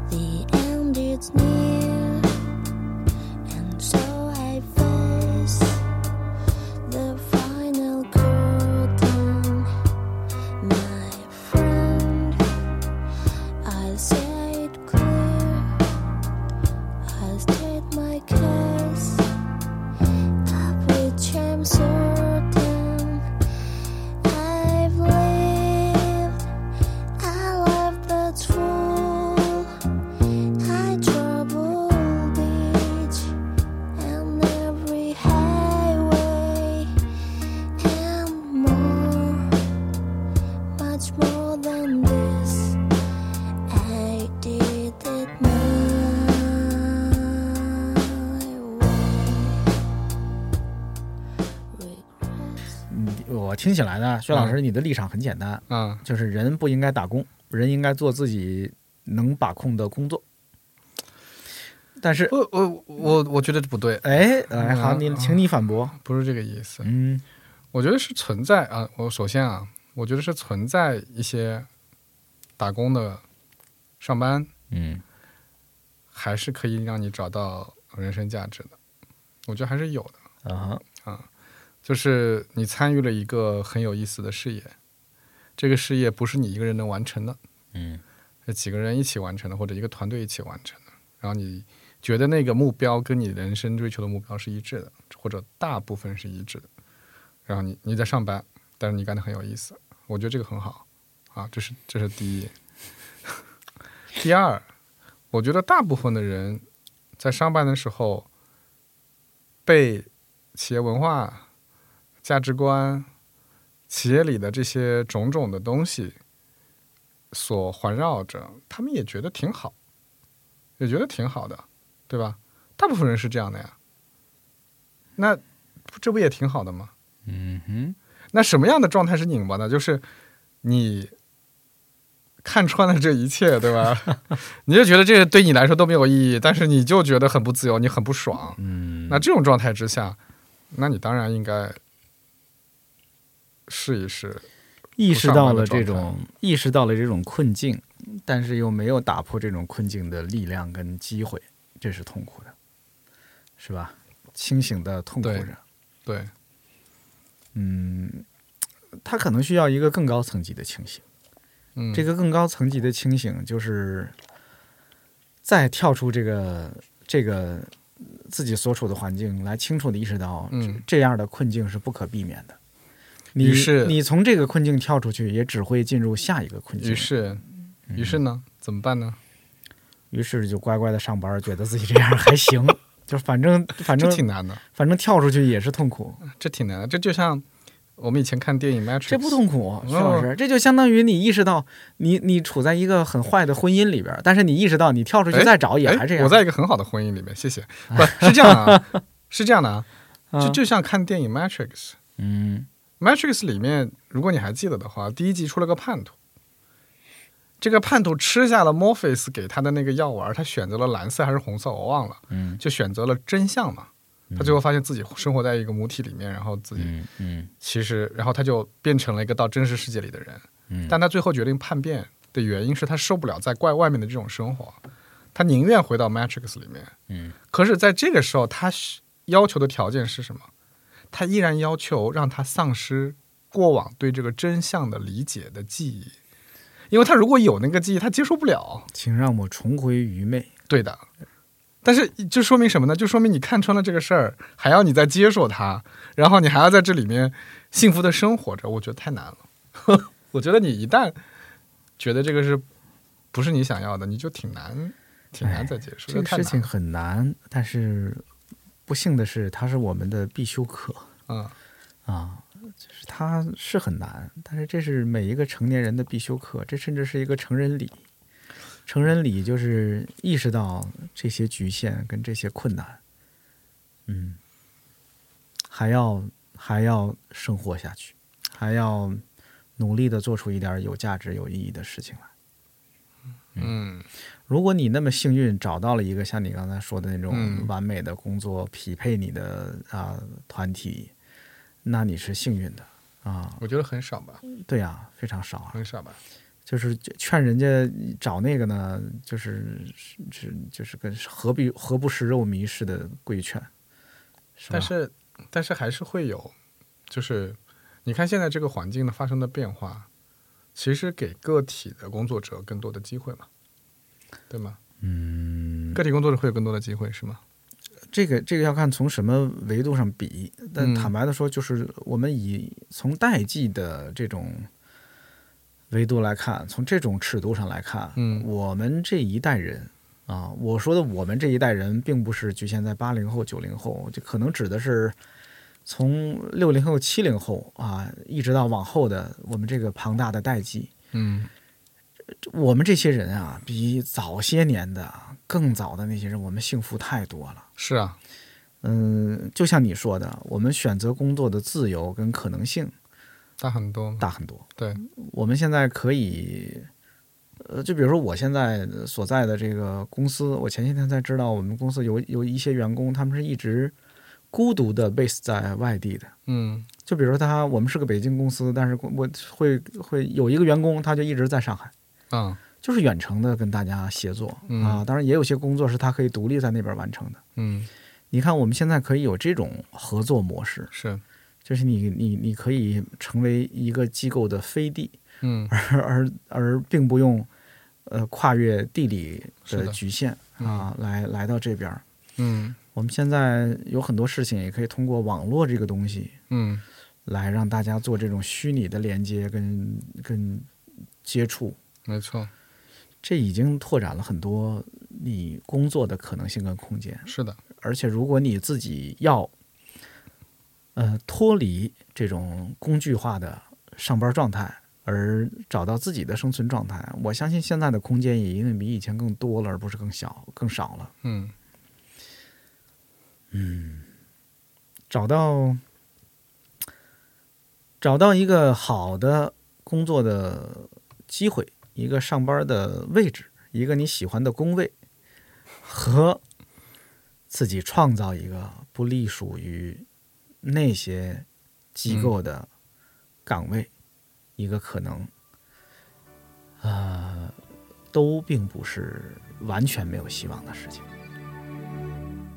the end is 听起来呢，薛老师你的立场很简单，啊，就是人不应该打工，人应该做自己能把控的工作。但是，我我我我觉得不对，哎，来好，嗯你请你反驳。不是这个意思。嗯我觉得是存在啊。我首先啊，我觉得是存在一些打工的上班，嗯还是可以让你找到人生价值的。我觉得还是有的。啊就是你参与了一个很有意思的事业，这个事业不是你一个人能完成的，嗯是几个人一起完成的，或者一个团队一起完成的。然后你觉得那个目标跟你人生追求的目标是一致的，或者大部分是一致的。然后你你在上班，但是你干的很有意思，我觉得这个很好啊，这是这是第一。第二，我觉得大部分的人在上班的时候被企业文化、价值观、企业里的这些种种的东西所环绕着，他们也觉得挺好，也觉得挺好的，对吧？大部分人是这样的呀。那这不也挺好的吗？嗯哼，那什么样的状态是拧巴的？就是你看穿了这一切，对吧？你就觉得这个对你来说都没有意义，但是你就觉得很不自由，你很不爽。嗯，那这种状态之下，那你当然应该试一试。意识到了这种意识到了这种困境，但是又没有打破这种困境的力量跟机会，这是痛苦的，是吧？清醒的痛苦着，对，嗯，他可能需要一个更高层级的清醒。嗯，这个更高层级的清醒，就是再跳出这个这个自己所处的环境，来清楚的意识到，嗯这样的困境是不可避免的。你于是你从这个困境跳出去，也只会进入下一个困境。于是，于是呢，怎么办呢？于是就乖乖的上班，觉得自己这样还行，就反正反正挺难的，反正跳出去也是痛苦，这挺难的。这就像我们以前看电影《Matrix》，这不痛苦，嗯薛老师，这就相当于你意识到你你处在一个很坏的婚姻里边，但是你意识到你跳出去哎再找也哎还这样。我在一个很好的婚姻里面，谢谢。不是这样的啊，是这样的啊，啊就就像看电影《Matrix》。嗯 Matrix 里面，如果你还记得的话，第一集出了个叛徒。这个叛徒吃下了 Morpheus 给他的那个药丸，他选择了蓝色还是红色，我忘了，嗯就选择了真相嘛。他最后发现自己生活在一个母体里面，然后自己嗯嗯其实，然后他就变成了一个到真实世界里的人。嗯但他最后决定叛变的原因是他受不了在怪外面的这种生活，他宁愿回到 Matrix 里面。嗯可是，在这个时候，他要求的条件是什么？他依然要求让他丧失过往对这个真相的理解的记忆，因为他如果有那个记忆，他接受不了。请让我重回愚昧。对的，但是就说明什么呢？就说明你看穿了这个事儿，还要你再接受它，然后你还要在这里面幸福的生活着，我觉得太难了。我觉得你一旦觉得这个是不是你想要的，你就挺难，挺难再接受。这个事情很难，但是不幸的是，它是我们的必修课嗯，啊。就是它是很难，但是这是每一个成年人的必修课，这甚至是一个成人礼。成人礼就是意识到这些局限跟这些困难，嗯，还要还要生活下去，还要努力的做出一点有价值、有意义的事情来。嗯如果你那么幸运找到了一个像你刚才说的那种嗯完美的工作，匹配你的啊、团体，那你是幸运的啊。我觉得很少吧，对呀、非常少啊。很少吧。就是劝人家找那个呢，就是是就是跟何必何不食肉糜似的规劝，是但是，但是还是会有，就是你看现在这个环境的发生的变化，其实给个体的工作者更多的机会嘛，对吗？嗯，个体工作者会有更多的机会是吗？这个这个要看从什么维度上比，但嗯。坦白的说，就是我们以从代际的这种维度来看，从这种尺度上来看，嗯。我们这一代人啊，我说的我们这一代人，并不是局限在八零后、九零后，就可能指的是从六零后、七零后啊，一直到往后的我们这个庞大的代际，嗯我们这些人啊，比早些年的更早的那些人，我们幸福太多了。是啊，嗯，就像你说的，我们选择工作的自由跟可能性，大很多。大很多。对，我们现在可以，呃，就比如说我现在所在的这个公司，我前些天才知道，我们公司有有一些员工，他们是一直孤独的 base 在外地的。嗯就比如说他，我们是个北京公司，但是我会会有一个员工，他就一直在上海，啊就是远程的跟大家协作、嗯。啊。当然也有些工作是他可以独立在那边完成的。嗯。你看，我们现在可以有这种合作模式，是。就是你你你可以成为一个机构的飞地，嗯。而而而并不用呃跨越地理的的。局限啊，来来到这边。嗯。我们现在有很多事情也可以通过网络这个东西嗯。来让大家做这种虚拟的连接跟跟接触，没错，这已经拓展了很多你工作的可能性跟空间。是的，而且如果你自己要呃脱离这种工具化的上班状态，而找到自己的生存状态，我相信现在的空间也一定比以前更多了，而不是更小、更少了。嗯找到找到一个好的工作的机会，一个上班的位置，一个你喜欢的工位，和自己创造一个不隶属于那些机构的岗位，一个可能，呃，都并不是完全没有希望的事情。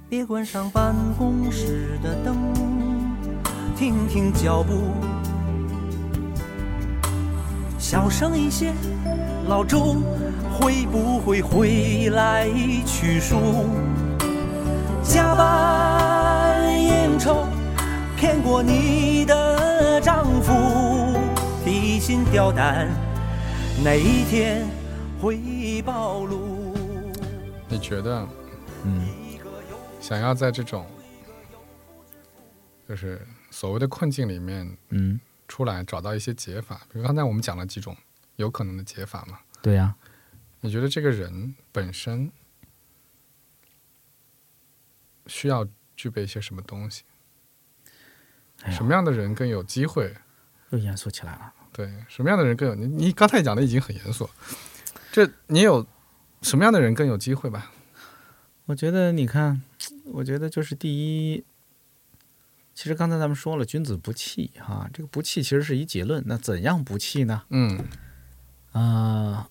别关上办公室的灯，听听脚步，小声一些。老周会不会回来取书？加班应酬骗过你的丈夫，提心吊胆，哪一天会暴露？你觉得嗯想要在这种就是所谓的困境里面嗯，出来，找到一些解法，比如刚才我们讲了几种有可能的解法嘛？对呀、你觉得这个人本身需要具备一些什么东西？哎什么样的人更有机会？又严肃起来了。对，什么样的人更有？你你刚才讲的已经很严肃，这你有什么样的人更有机会吧？我觉得你看，我觉得就是第一，其实刚才咱们说了，君子不器哈，这个不器其实是一结论。那怎样不器呢？嗯啊、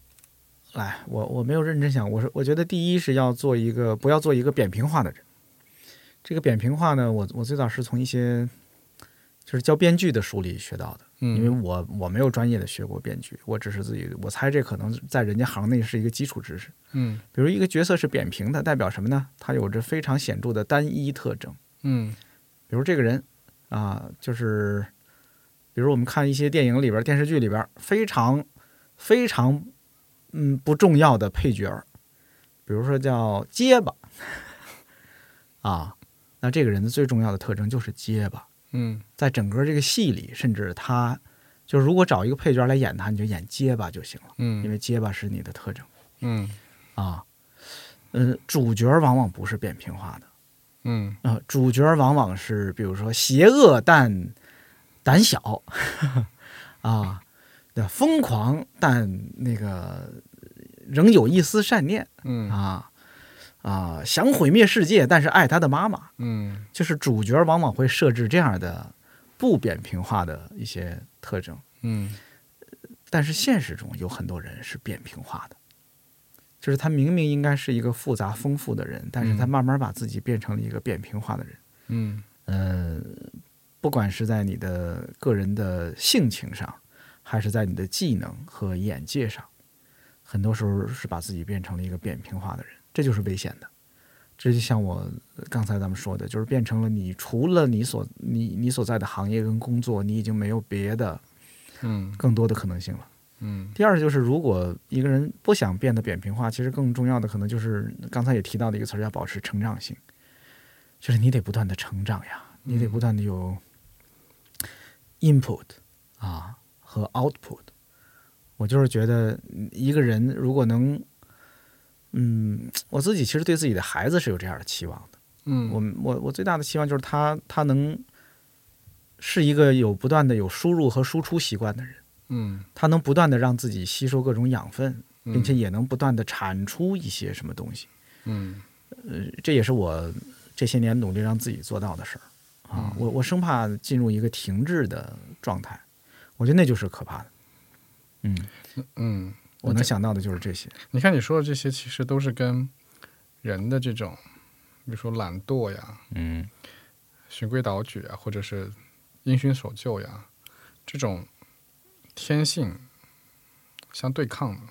来，我我没有认真想，我说我觉得第一是要做一个不要做一个扁平化的人。这个扁平化呢，我我最早是从一些就是教编剧的书里学到的。因为嗯我我没有专业的学过编剧，我只是自己我猜这可能在人家行内是一个基础知识。嗯比如一个角色是扁平的，代表什么呢？他有着非常显著的单一特征。嗯比如这个人啊，就是比如我们看一些电影里边、电视剧里边非常非常嗯不重要的配角儿，比如说叫结巴啊，那这个人的最重要的特征就是结巴。嗯在整个这个戏里，甚至他就是如果找一个配角来演他，你就演结巴就行了，因嗯为结巴是你的特征嗯啊。嗯，主角往往不是扁平化的嗯啊、主角往往是比如说邪恶但胆小 啊，那疯狂但那个仍有一丝善念嗯啊啊，想毁灭世界，但是爱他的妈妈。嗯就是主角往往会设置这样的不扁平化的一些特征，嗯但是现实中有很多人是扁平化的，就是他明明应该是一个复杂丰富的人，但是他嗯慢慢把自己变成了一个扁平化的人。嗯呃，不管是在你的个人的性情上，还是在你的技能和眼界上，很多时候是把自己变成了一个扁平化的人，这就是危险的。这就像我刚才咱们说的，就是变成了你除了你所你你所在的行业跟工作，你已经没有别的嗯更多的可能性了。嗯第二就是，如果一个人不想变得扁平化，其实更重要的可能就是刚才也提到的一个词儿，叫保持成长性，就是你得不断的成长呀，你得不断的有 input 啊和 output。我就是觉得一个人如果能，嗯，我自己其实对自己的孩子是有这样的期望的。嗯我我我最大的期望就是他他能是一个有不断的有输入和输出习惯的人，嗯他能不断的让自己吸收各种养分，嗯并且也能不断的产出一些什么东西。嗯这也是我这些年努力让自己做到的事儿啊！我我生怕进入一个停滞的状态，我觉得那就是可怕的。嗯，嗯，我能想到的就是这些。你看你说的这些，其实都是跟人的这种，比如说懒惰呀、嗯循规蹈矩啊，或者是因循守旧呀，这种天性相对抗的。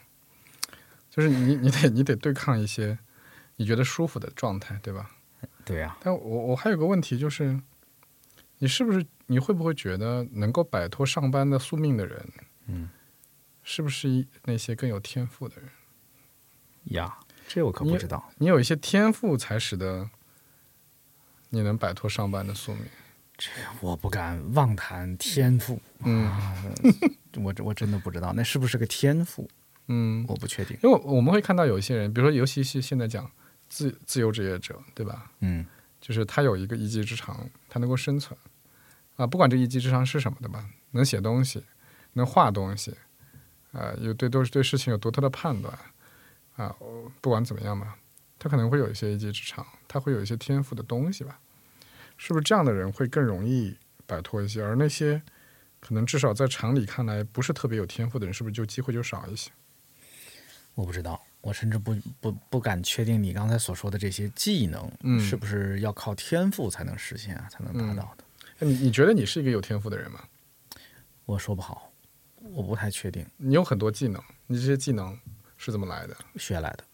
就是你你得你得对抗一些你觉得舒服的状态，对吧？对呀、但我我还有个问题就是，你是不是你会不会觉得能够摆脱上班的宿命的人，嗯，是不是一那些更有天赋的人？呀，这我可不知道。你有一些天赋，才使得你能摆脱上班的宿命。这我不敢妄谈天赋，嗯我我真的不知道那是不是个天赋，嗯，我不确定。因为我们会看到有一些人，比如说，尤其是现在讲自自由职业者，对吧？嗯就是他有一个一技之长，他能够生存啊，不管这一技之长是什么的吧，能写东西，能画东西，啊，有对都是对事情有独特的判断啊，不管怎么样吧，他可能会有一些一技之长，他会有一些天赋的东西吧，是不是这样的人会更容易摆脱一些？而那些可能至少在常理看来不是特别有天赋的人，是不是就机会就少一些？我不知道，我甚至不不不敢确定你刚才所说的这些技能，嗯是不是要靠天赋才能实现啊，才能达到的？你你觉得你是一个有天赋的人吗？我说不好，我不太确定，你有很多技能，你这些技能是怎么来的？学来的，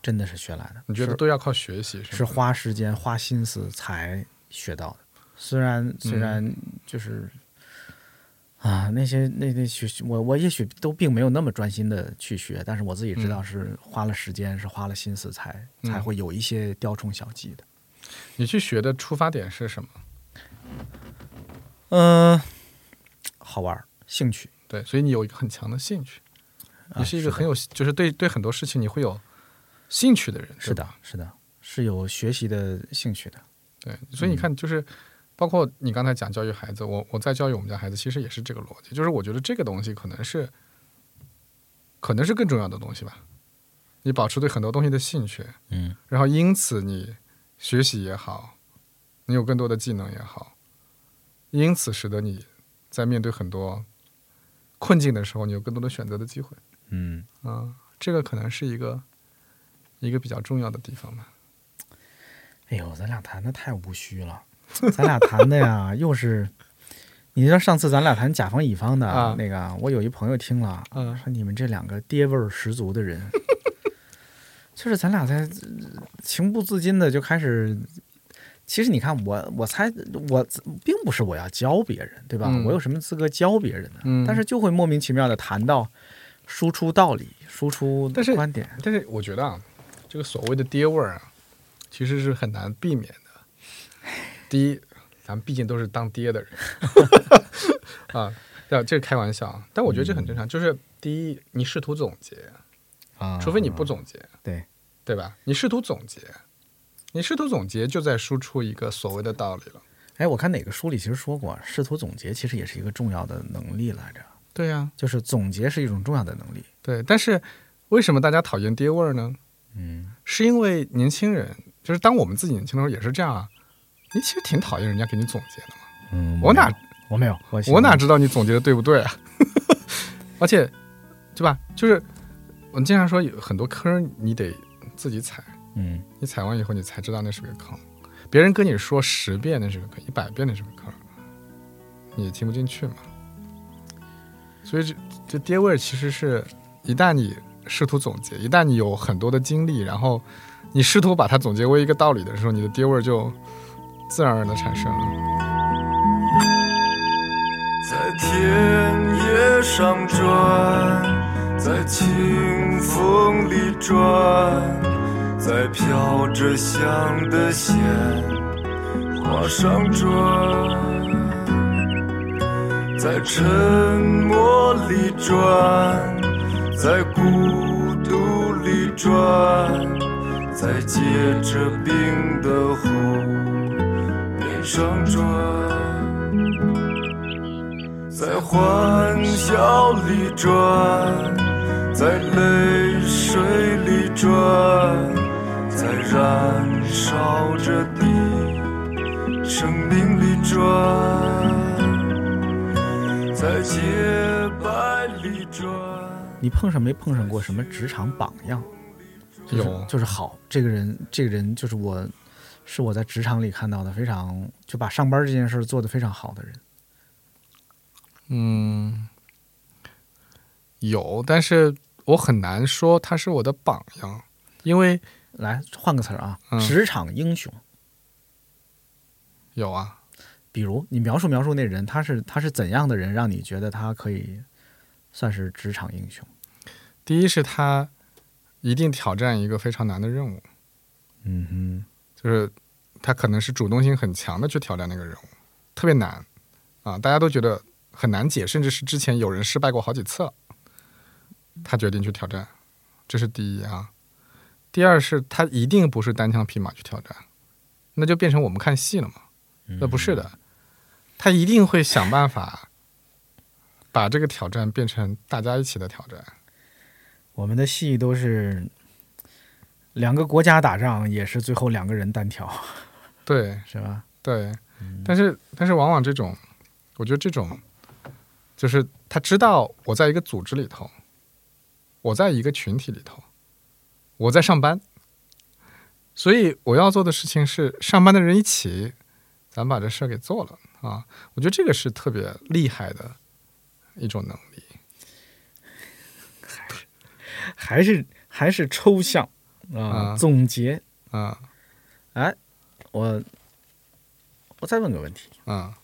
真的是学来的。你觉得都要靠学习是？是花时间、花心思才学到的。虽然虽然就是、啊，那些那那学我我也许都并没有那么专心的去学，但是我自己知道是花了时间，是花了心思才才嗯会有一些雕虫小技的。你去学的出发点是什么？嗯、好玩儿，兴趣。对，所以你有一个很强的兴趣，啊你是一个很有，就是对对很多事情你会有兴趣的人。是，，的是的，是有学习的兴趣的。对，所以你看，就是包括你刚才讲教育孩子，我我在教育我们家孩子，其实也是这个逻辑，就是我觉得这个东西可能是，可能是更重要的东西吧。你保持对很多东西的兴趣，嗯，然后因此你学习也好，你有更多的技能也好，因此使得你在面对很多困境的时候，你有更多的选择的机会。嗯，啊，这个可能是一个一个比较重要的地方吧。哎呦，咱俩谈的太无虚了，咱俩谈的呀，又是，你知道上次咱俩谈甲方乙方的、啊那个，我有一朋友听了，嗯说你们这两个爹味儿十足的人，就是咱俩在呃情不自禁的就开始。其实你看我，我猜我并不是我要教别人，对吧？嗯我有什么资格教别人呢？嗯但是就会莫名其妙的谈到输出道理、输出观点。但是我觉得啊，这个所谓的爹味儿啊，其实是很难避免的。第一，咱们毕竟都是当爹的人 啊，这，这是开玩笑啊。但我觉得这很正常。就是第一，你试图总结，啊，除非你不总结，对，对吧？你试图总结，你试图总结，就在输出一个所谓的道理了。哎，我看哪个书里其实说过，试图总结其实也是一个重要的能力来着，对呀、就是总结是一种重要的能力。对。但是为什么大家讨厌爹味儿呢？嗯，是因为年轻人，就是当我们自己年轻的时候也是这样啊。你其实挺讨厌人家给你总结的嘛。嗯，我哪我没有，我我哪知道你总结的对不对啊？而且，对吧？就是我们经常说有很多坑你得自己踩，嗯你踩完以后你才知道那是个坑。别人跟你说十遍那是个坑，一百遍那是个坑，你也听不进去嘛。所以这这爹味儿其实是一旦你试图总结，一旦你有很多的经历，然后你试图把它总结为一个道理的时候，你的爹味儿就自然而然的产生了。在田野上转，在清风里转，在飘着香的鲜花上转，在沉默里转，在孤独里转，在结着冰的湖边上转。在欢笑里转，在泪水里转，燃烧着的生命里转，在洁白里转。你碰上没碰上过什么职场榜样？就是有就是好，这个人，这个人就是我，是我在职场里看到的非常就把上班这件事儿做得非常好的人。嗯，有，但是我很难说他是我的榜样，因为来换个词儿啊，嗯。职场英雄。有啊，比如你描述描述那人，他是他是怎样的人，让你觉得他可以算是职场英雄？第一是他一定挑战一个非常难的任务，嗯就是他可能是主动性很强的去挑战那个任务，特别难。啊，大家都觉得很难解，甚至是之前有人失败过好几次了，他决定去挑战，这是第一啊。第二是他一定不是单枪匹马去挑战，那就变成我们看戏了嘛。那不是的，他一定会想办法把这个挑战变成大家一起的挑战。我们的戏都是两个国家打仗，也是最后两个人单挑，对。是吧？对，但是但是往往这种，我觉得这种就是他知道我在一个组织里头，我在一个群体里头，我在上班，所以我要做的事情是上班的人一起，咱把这事儿给做了啊！我觉得这个是特别厉害的一种能力。还是还是抽象啊，啊总结。啊哎，我我再问个问题，啊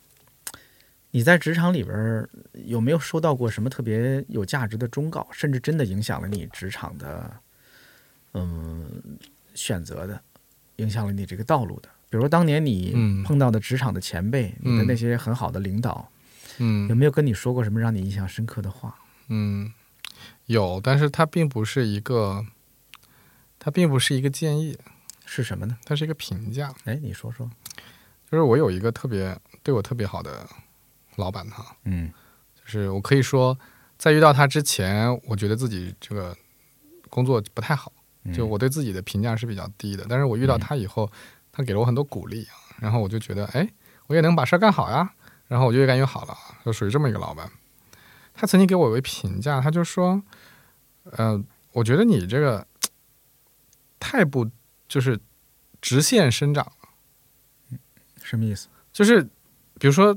你在职场里边有没有收到过什么特别有价值的忠告，甚至真的影响了你职场的嗯选择的，影响了你这个道路的？比如当年你嗯碰到的职场的前辈，你的嗯那些很好的领导，嗯有嗯没有跟你说过什么让你印象深刻的话？嗯，有，但是它并不是一个，它并不是一个建议，是什么呢？它是一个评价。哎，你说说。就是我有一个特别对我特别好的老板哈，嗯就是我可以说，在遇到他之前，我觉得自己这个工作不太好，嗯就我对自己的评价是比较低的。但是我遇到他以后，他给了我很多鼓励，然后我就觉得，哎，我也能把事儿干好呀，然后我就越干越好了，就属于这么一个老板。他曾经给我一个评价，他就说，呃，我觉得你这个 太不就是直线生长。什么意思？就是比如说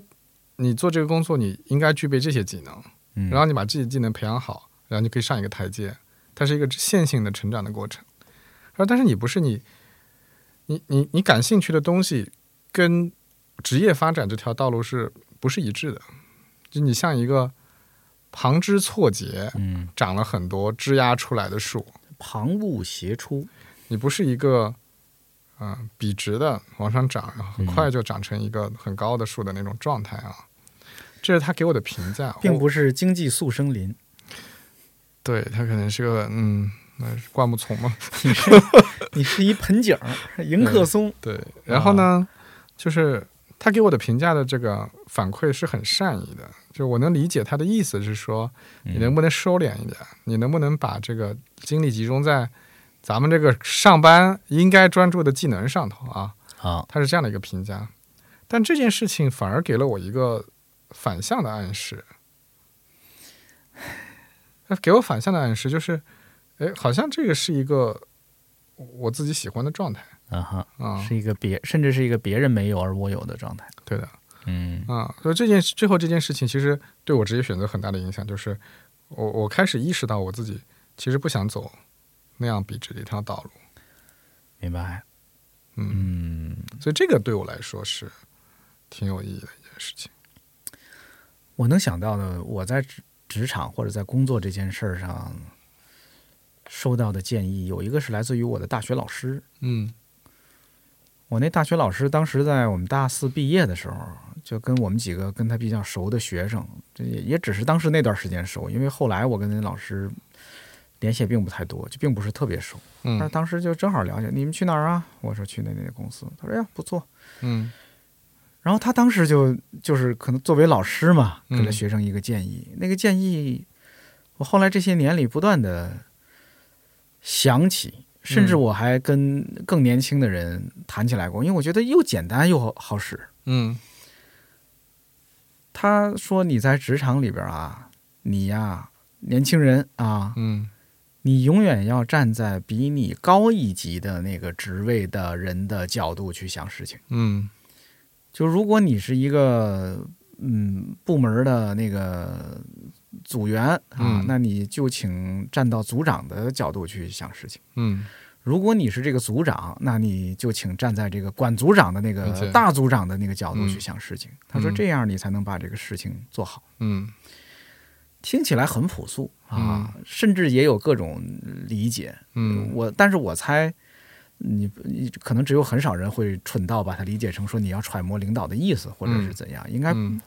你做这个工作，你应该具备这些技能，嗯然后你把这些技能培养好，然后你可以上一个台阶，它是一个线性的成长的过程。然后，但是你不是你，你你你感兴趣的东西跟职业发展这条道路是不是一致的？就你像一个旁枝错节、嗯，长了很多枝丫出来的树，旁骛斜出。你不是一个嗯、呃笔直的往上长，然后很快就长成一个很高的树的那种状态啊。这是他给我的评价，并不是经济速生林，对他可能是个嗯，那灌木丛嘛。你是你是一盆景，迎客松。对，然后呢，就是他给我的评价的这个反馈是很善意的，就我能理解他的意思是说，你能不能收敛一点？你能不能把这个精力集中在咱们这个上班应该专注的技能上头啊？啊，他是这样的一个评价，但这件事情反而给了我一个反向的暗示。他给我反向的暗示就是，哎，好像这个是一个我自己喜欢的状态啊哈，啊，是一个别，甚至是一个别人没有而我有的状态。对的嗯啊。所以这件最后这件事情其实对我职业选择很大的影响，就是我我开始意识到我自己其实不想走那样笔直的一条道路，明白。嗯，嗯，所以这个对我来说是挺有意义的一件事情。我能想到的，我在职职场或者在工作这件事儿上收到的建议，有一个是来自于我的大学老师。嗯我那大学老师当时在我们大四毕业的时候，就跟我们几个跟他比较熟的学生，这也也只是当时那段时间熟，因为后来我跟那老师联系也并不太多，就并不是特别熟。但是嗯当时就正好了解，你们去哪儿啊？我说去那那公司。他说哎呀不错。嗯然后他当时就就是可能作为老师嘛，给了嗯学生一个建议。那个建议，我后来这些年里不断的想起，甚至嗯我还跟更年轻的人谈起来过，因为我觉得又简单又好好使。嗯他说：“你在职场里边啊，你呀，年轻人啊，嗯你永远要站在比你高一级的那个职位的人的角度去想事情。嗯就如果你是一个嗯部门的那个组员啊，嗯那你就请站到组长的角度去想事情。嗯如果你是这个组长，那你就请站在这个管组长的那个大组长的那个角度嗯去想事情。他说嗯这样你才能把这个事情做好。嗯听起来很朴素啊，甚至也有各种理解。嗯我但是我猜。你你可能只有很少人会蠢到把它理解成说你要揣摩领导的意思，或者是怎样，应该嗯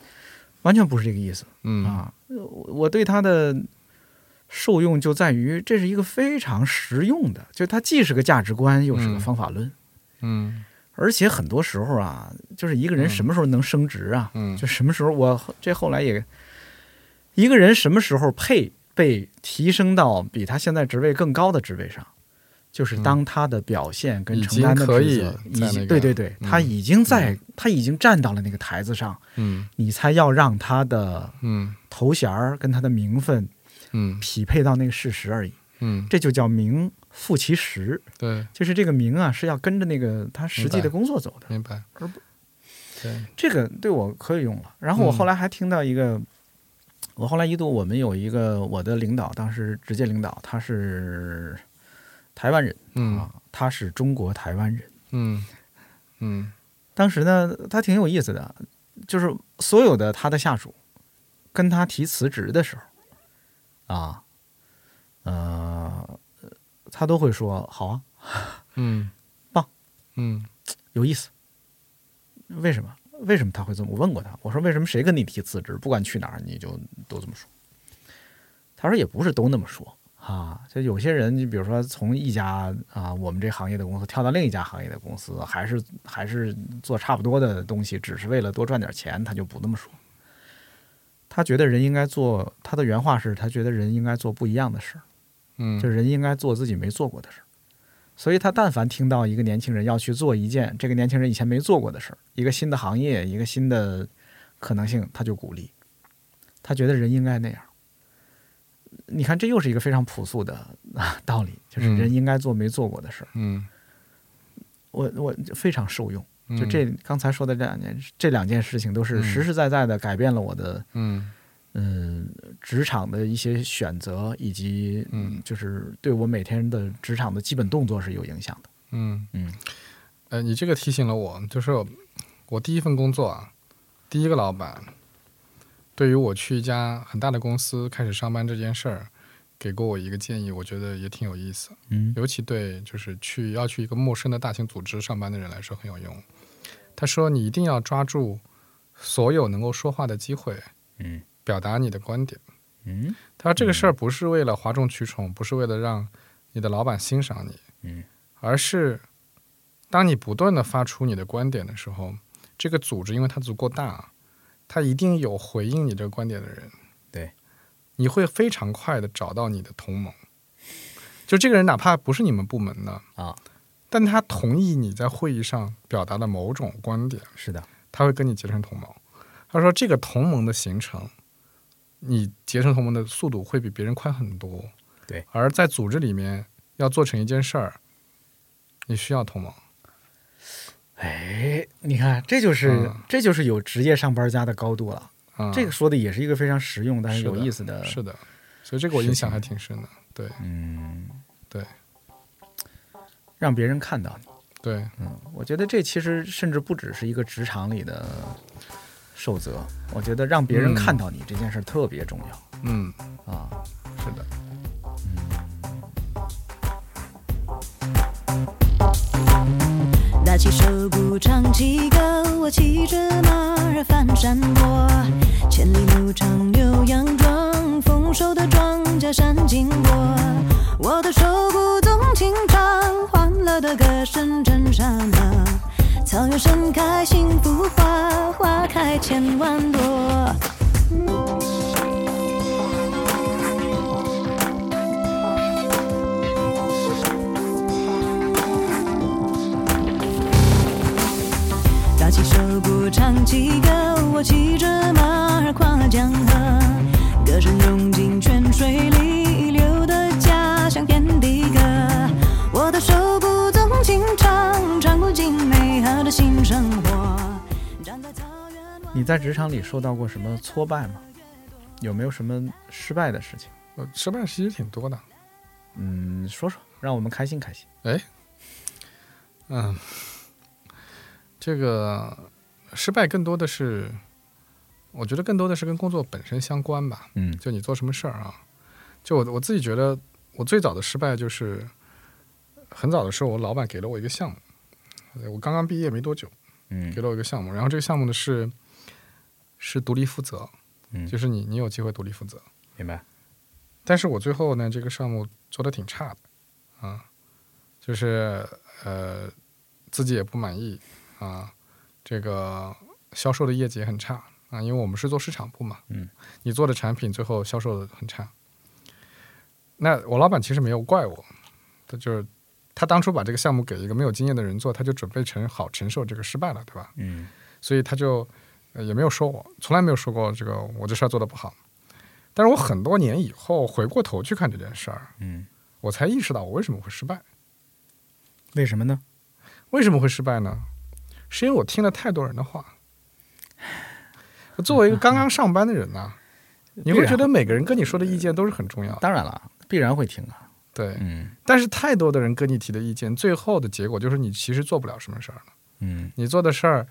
完全不是这个意思。嗯啊，我我对他的受用就在于这是一个非常实用的，就它既是个价值观，又是个嗯方法论，嗯而且很多时候啊，就是一个人什么时候能升职啊，嗯就什么时候我这后来也，一个人什么时候配被提升到比他现在职位更高的职位上。就是当他的表现跟承担的可以职责已经对对对，嗯。他已经在他已经站到了那个台子上，嗯。你才要让他的嗯。头衔儿跟他的名分嗯。匹配到那个事实而已，嗯，这就叫名副其实，对，就是这个名啊是要跟着那个他实际的工作走的，明白。而不对，这个对我可以用了。然后我嗯。后来还听到一个，我后来一度我们有一个我的领导，当时直接领导他是台湾人嗯啊，他是中国台湾人。嗯嗯当时呢，他挺有意思的，就是所有的他的下属跟他提辞职的时候，啊，呃，他都会说好啊，嗯，棒，嗯有意思。为什么？为什么他会这么？我问过他，我说为什么谁跟你提辞职，不管去哪儿你就都这么说？他说也不是都那么说啊，就有些人，你比如说从一家啊我们这行业的公司跳到另一家行业的公司，还是还是做差不多的东西，只是为了多赚点钱，他就不那么说。他觉得人应该做，他的原话是他觉得人应该做不一样的事儿，嗯，就是人应该做自己没做过的事儿。所以他但凡听到一个年轻人要去做一件这个年轻人以前没做过的事儿，一个新的行业，一个新的可能性，他就鼓励。他觉得人应该那样。你看，这又是一个非常朴素的啊 道理，就是嗯。人应该做没做过的事儿。嗯，我我非常受用。嗯。就这刚才说的这两件这两件事情，都是嗯。实实在在的改变了我的嗯。嗯职场的一些选择，以及嗯。就是对我每天的职场的基本动作是有影响的。嗯。嗯。呃，你这个提醒了我，就是我第一份工作啊，第一个老板对于我去一家很大的公司开始上班这件事儿，给过我一个建议，我觉得也挺有意思。嗯尤其对就是去要去一个陌生的大型组织上班的人来说很有用。他说：“你一定要抓住所有能够说话的机会，嗯表达你的观点。嗯他说这个事儿不是为了哗众取宠，不是为了让你的老板欣赏你，嗯，而是当你不断的发出你的观点的时候，这个组织因为它足够大，它一定有回应你这个观点的人。对，你会非常快的找到你的同盟。就这个人哪怕不是你们部门的啊，但他同意你在会议上表达的某种观点，是的，他会跟你结成同盟。他说这个同盟的形成，你结成同盟的速度会比别人快很多。对，而在组织里面要做成一件事儿，你需要同盟。哎，你看，这就是、嗯这就是有职业上班家的高度了。啊、这个说的也是一个非常实用但是有意思的。是的，所以这个我印象还挺深的。对嗯，对让别人看到你。对，嗯，我觉得这其实甚至不只是一个职场里的守则，我觉得让别人嗯看到你这件事特别重要、嗯，啊。是的，打起手鼓唱起歌，我骑着马儿翻山坡，千里牧场牛羊壮，丰收的庄稼闪经过，我的手鼓纵情唱，欢乐的歌声震山河，草原盛开幸福花，花开千万朵。起手鼓唱起歌，我骑着马儿跨江河，歌声融进泉水里，流的家乡遍地歌。我的手鼓纵情唱，唱不尽美好的新生活。站在草原你在职场里受到过什么挫败吗？有没有什么失败的事情？呃，失败其实挺多的。嗯，说说，让我们开心开心。嗯，这个失败更多的是，我觉得更多的是跟工作本身相关吧。嗯就你做什么事儿啊？就我我自己觉得，我最早的失败就是很早的时候，我老板给了我一个项目，呃我刚刚毕业没多久，嗯给了我一个项目，然后这个项目呢是是独立负责，嗯就是你你有机会独立负责，明白。但是我最后呢，这个项目做的挺差的，啊，就是呃自己也不满意啊，这个销售的业绩也很差啊，因为我们是做市场部嘛，嗯，你做的产品最后销售的很差。那我老板其实没有怪我，他就是他当初把这个项目给一个没有经验的人做，他就准备承好承受这个失败了，对吧？嗯所以他就呃也没有说我，从来没有说过这个我这事儿做的不好。但是我很多年以后回过头去看这件事儿，嗯，我才意识到我为什么会失败。为什么呢？为什么会失败呢？是因为我听了太多人的话。作为一个刚刚上班的人呢、你会觉得每个人跟你说的意见都是很重要的，当然了，必然会听啊。对。嗯但是太多的人跟你提的意见，最后的结果就是你其实做不了什么事儿了。嗯你做的事儿，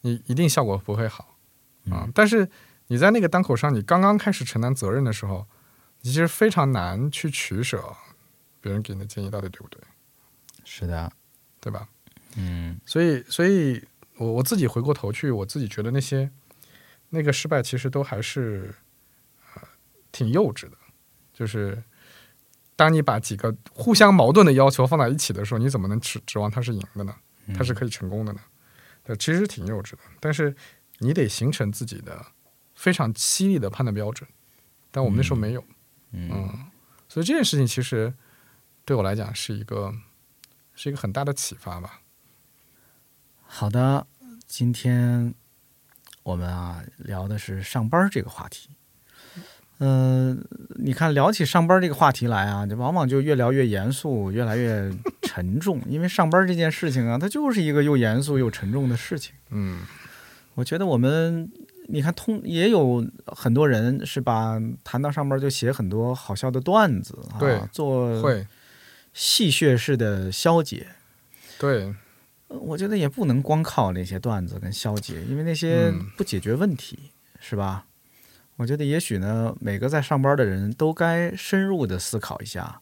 你一定效果不会好啊。嗯但是你在那个当口上，你刚刚开始承担责任的时候，你其实非常难去取舍别人给你的建议到底对不对，是的。对吧？嗯所以，所以我我自己回过头去，我自己觉得那些那个失败其实都还是呃挺幼稚的，就是。当你把几个互相矛盾的要求放在一起的时候，你怎么能指指望它是赢的呢？它是可以成功的呢？对，其实挺幼稚的，但是你得形成自己的非常犀利的判断标准，但我们那时候没有，嗯嗯，所以这件事情其实对我来讲是一个是一个很大的启发吧。好的，今天我们啊聊的是上班这个话题。嗯、你看聊起上班这个话题来啊，就往往就越聊越严肃，越来越沉重。因为上班这件事情啊，它就是一个又严肃又沉重的事情。嗯我觉得我们，你看通也有很多人是把谈到上班就写很多好笑的段子啊，对做会，戏谑式的消解。对，我觉得也不能光靠那些段子跟消解，因为那些嗯不解决问题，是吧？我觉得也许呢，每个在上班的人都该深入的思考一下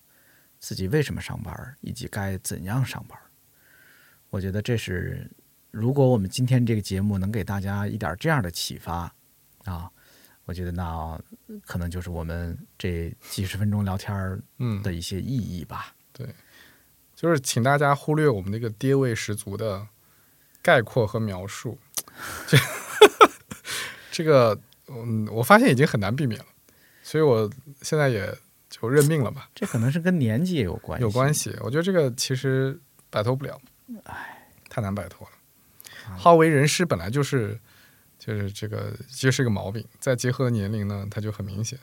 自己为什么上班，以及该怎样上班。我觉得这是，如果我们今天这个节目能给大家一点这样的启发啊，我觉得那可能就是我们这几十分钟聊天的一些意义吧。就是请大家忽略我们那个爹味十足的概括和描述，这 这个嗯，我发现已经很难避免了，所以我现在也就认命了吧，这可能是跟年纪也有关系，有关系。我觉得这个其实摆脱不了，哎，太难摆脱了。好为人师本来就是就是这个其实是个毛病，再结合年龄呢，它就很明显。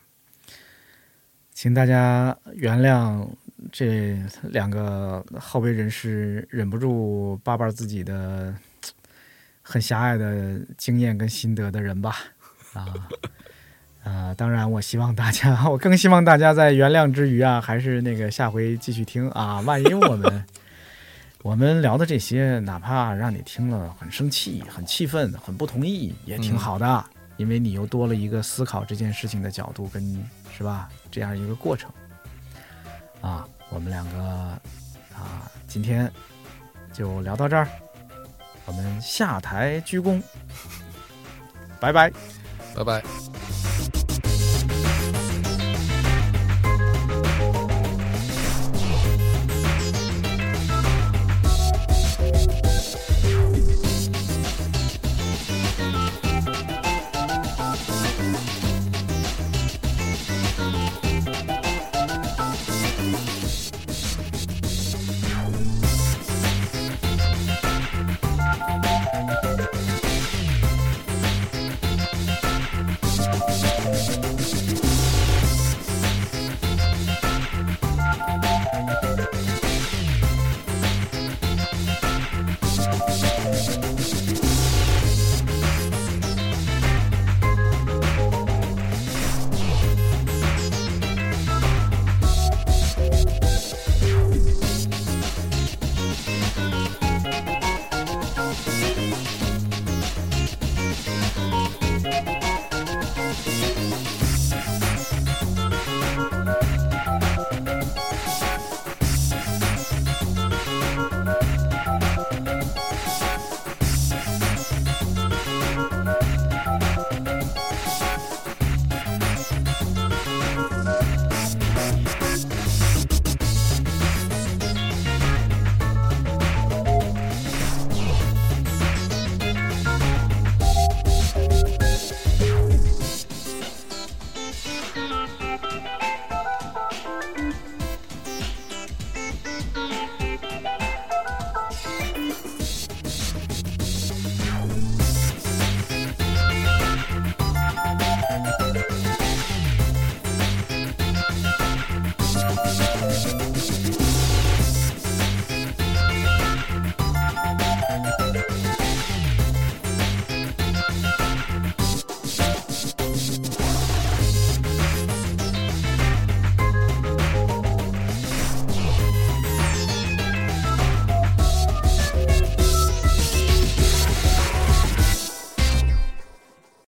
请大家原谅这两个好为人师忍不住叭叭自己的很狭隘的经验跟心得的人吧。啊啊！当然，我希望大家，我更希望大家在原谅之余啊，还是那个下回继续听啊。万一我们我们聊的这些，哪怕让你听了很生气、很气愤、很不同意，也挺好的，因为你又多了一个思考这件事情的角度跟是吧？这样一个过程啊。我们两个啊，今天就聊到这儿，我们下台鞠躬，拜拜。拜拜。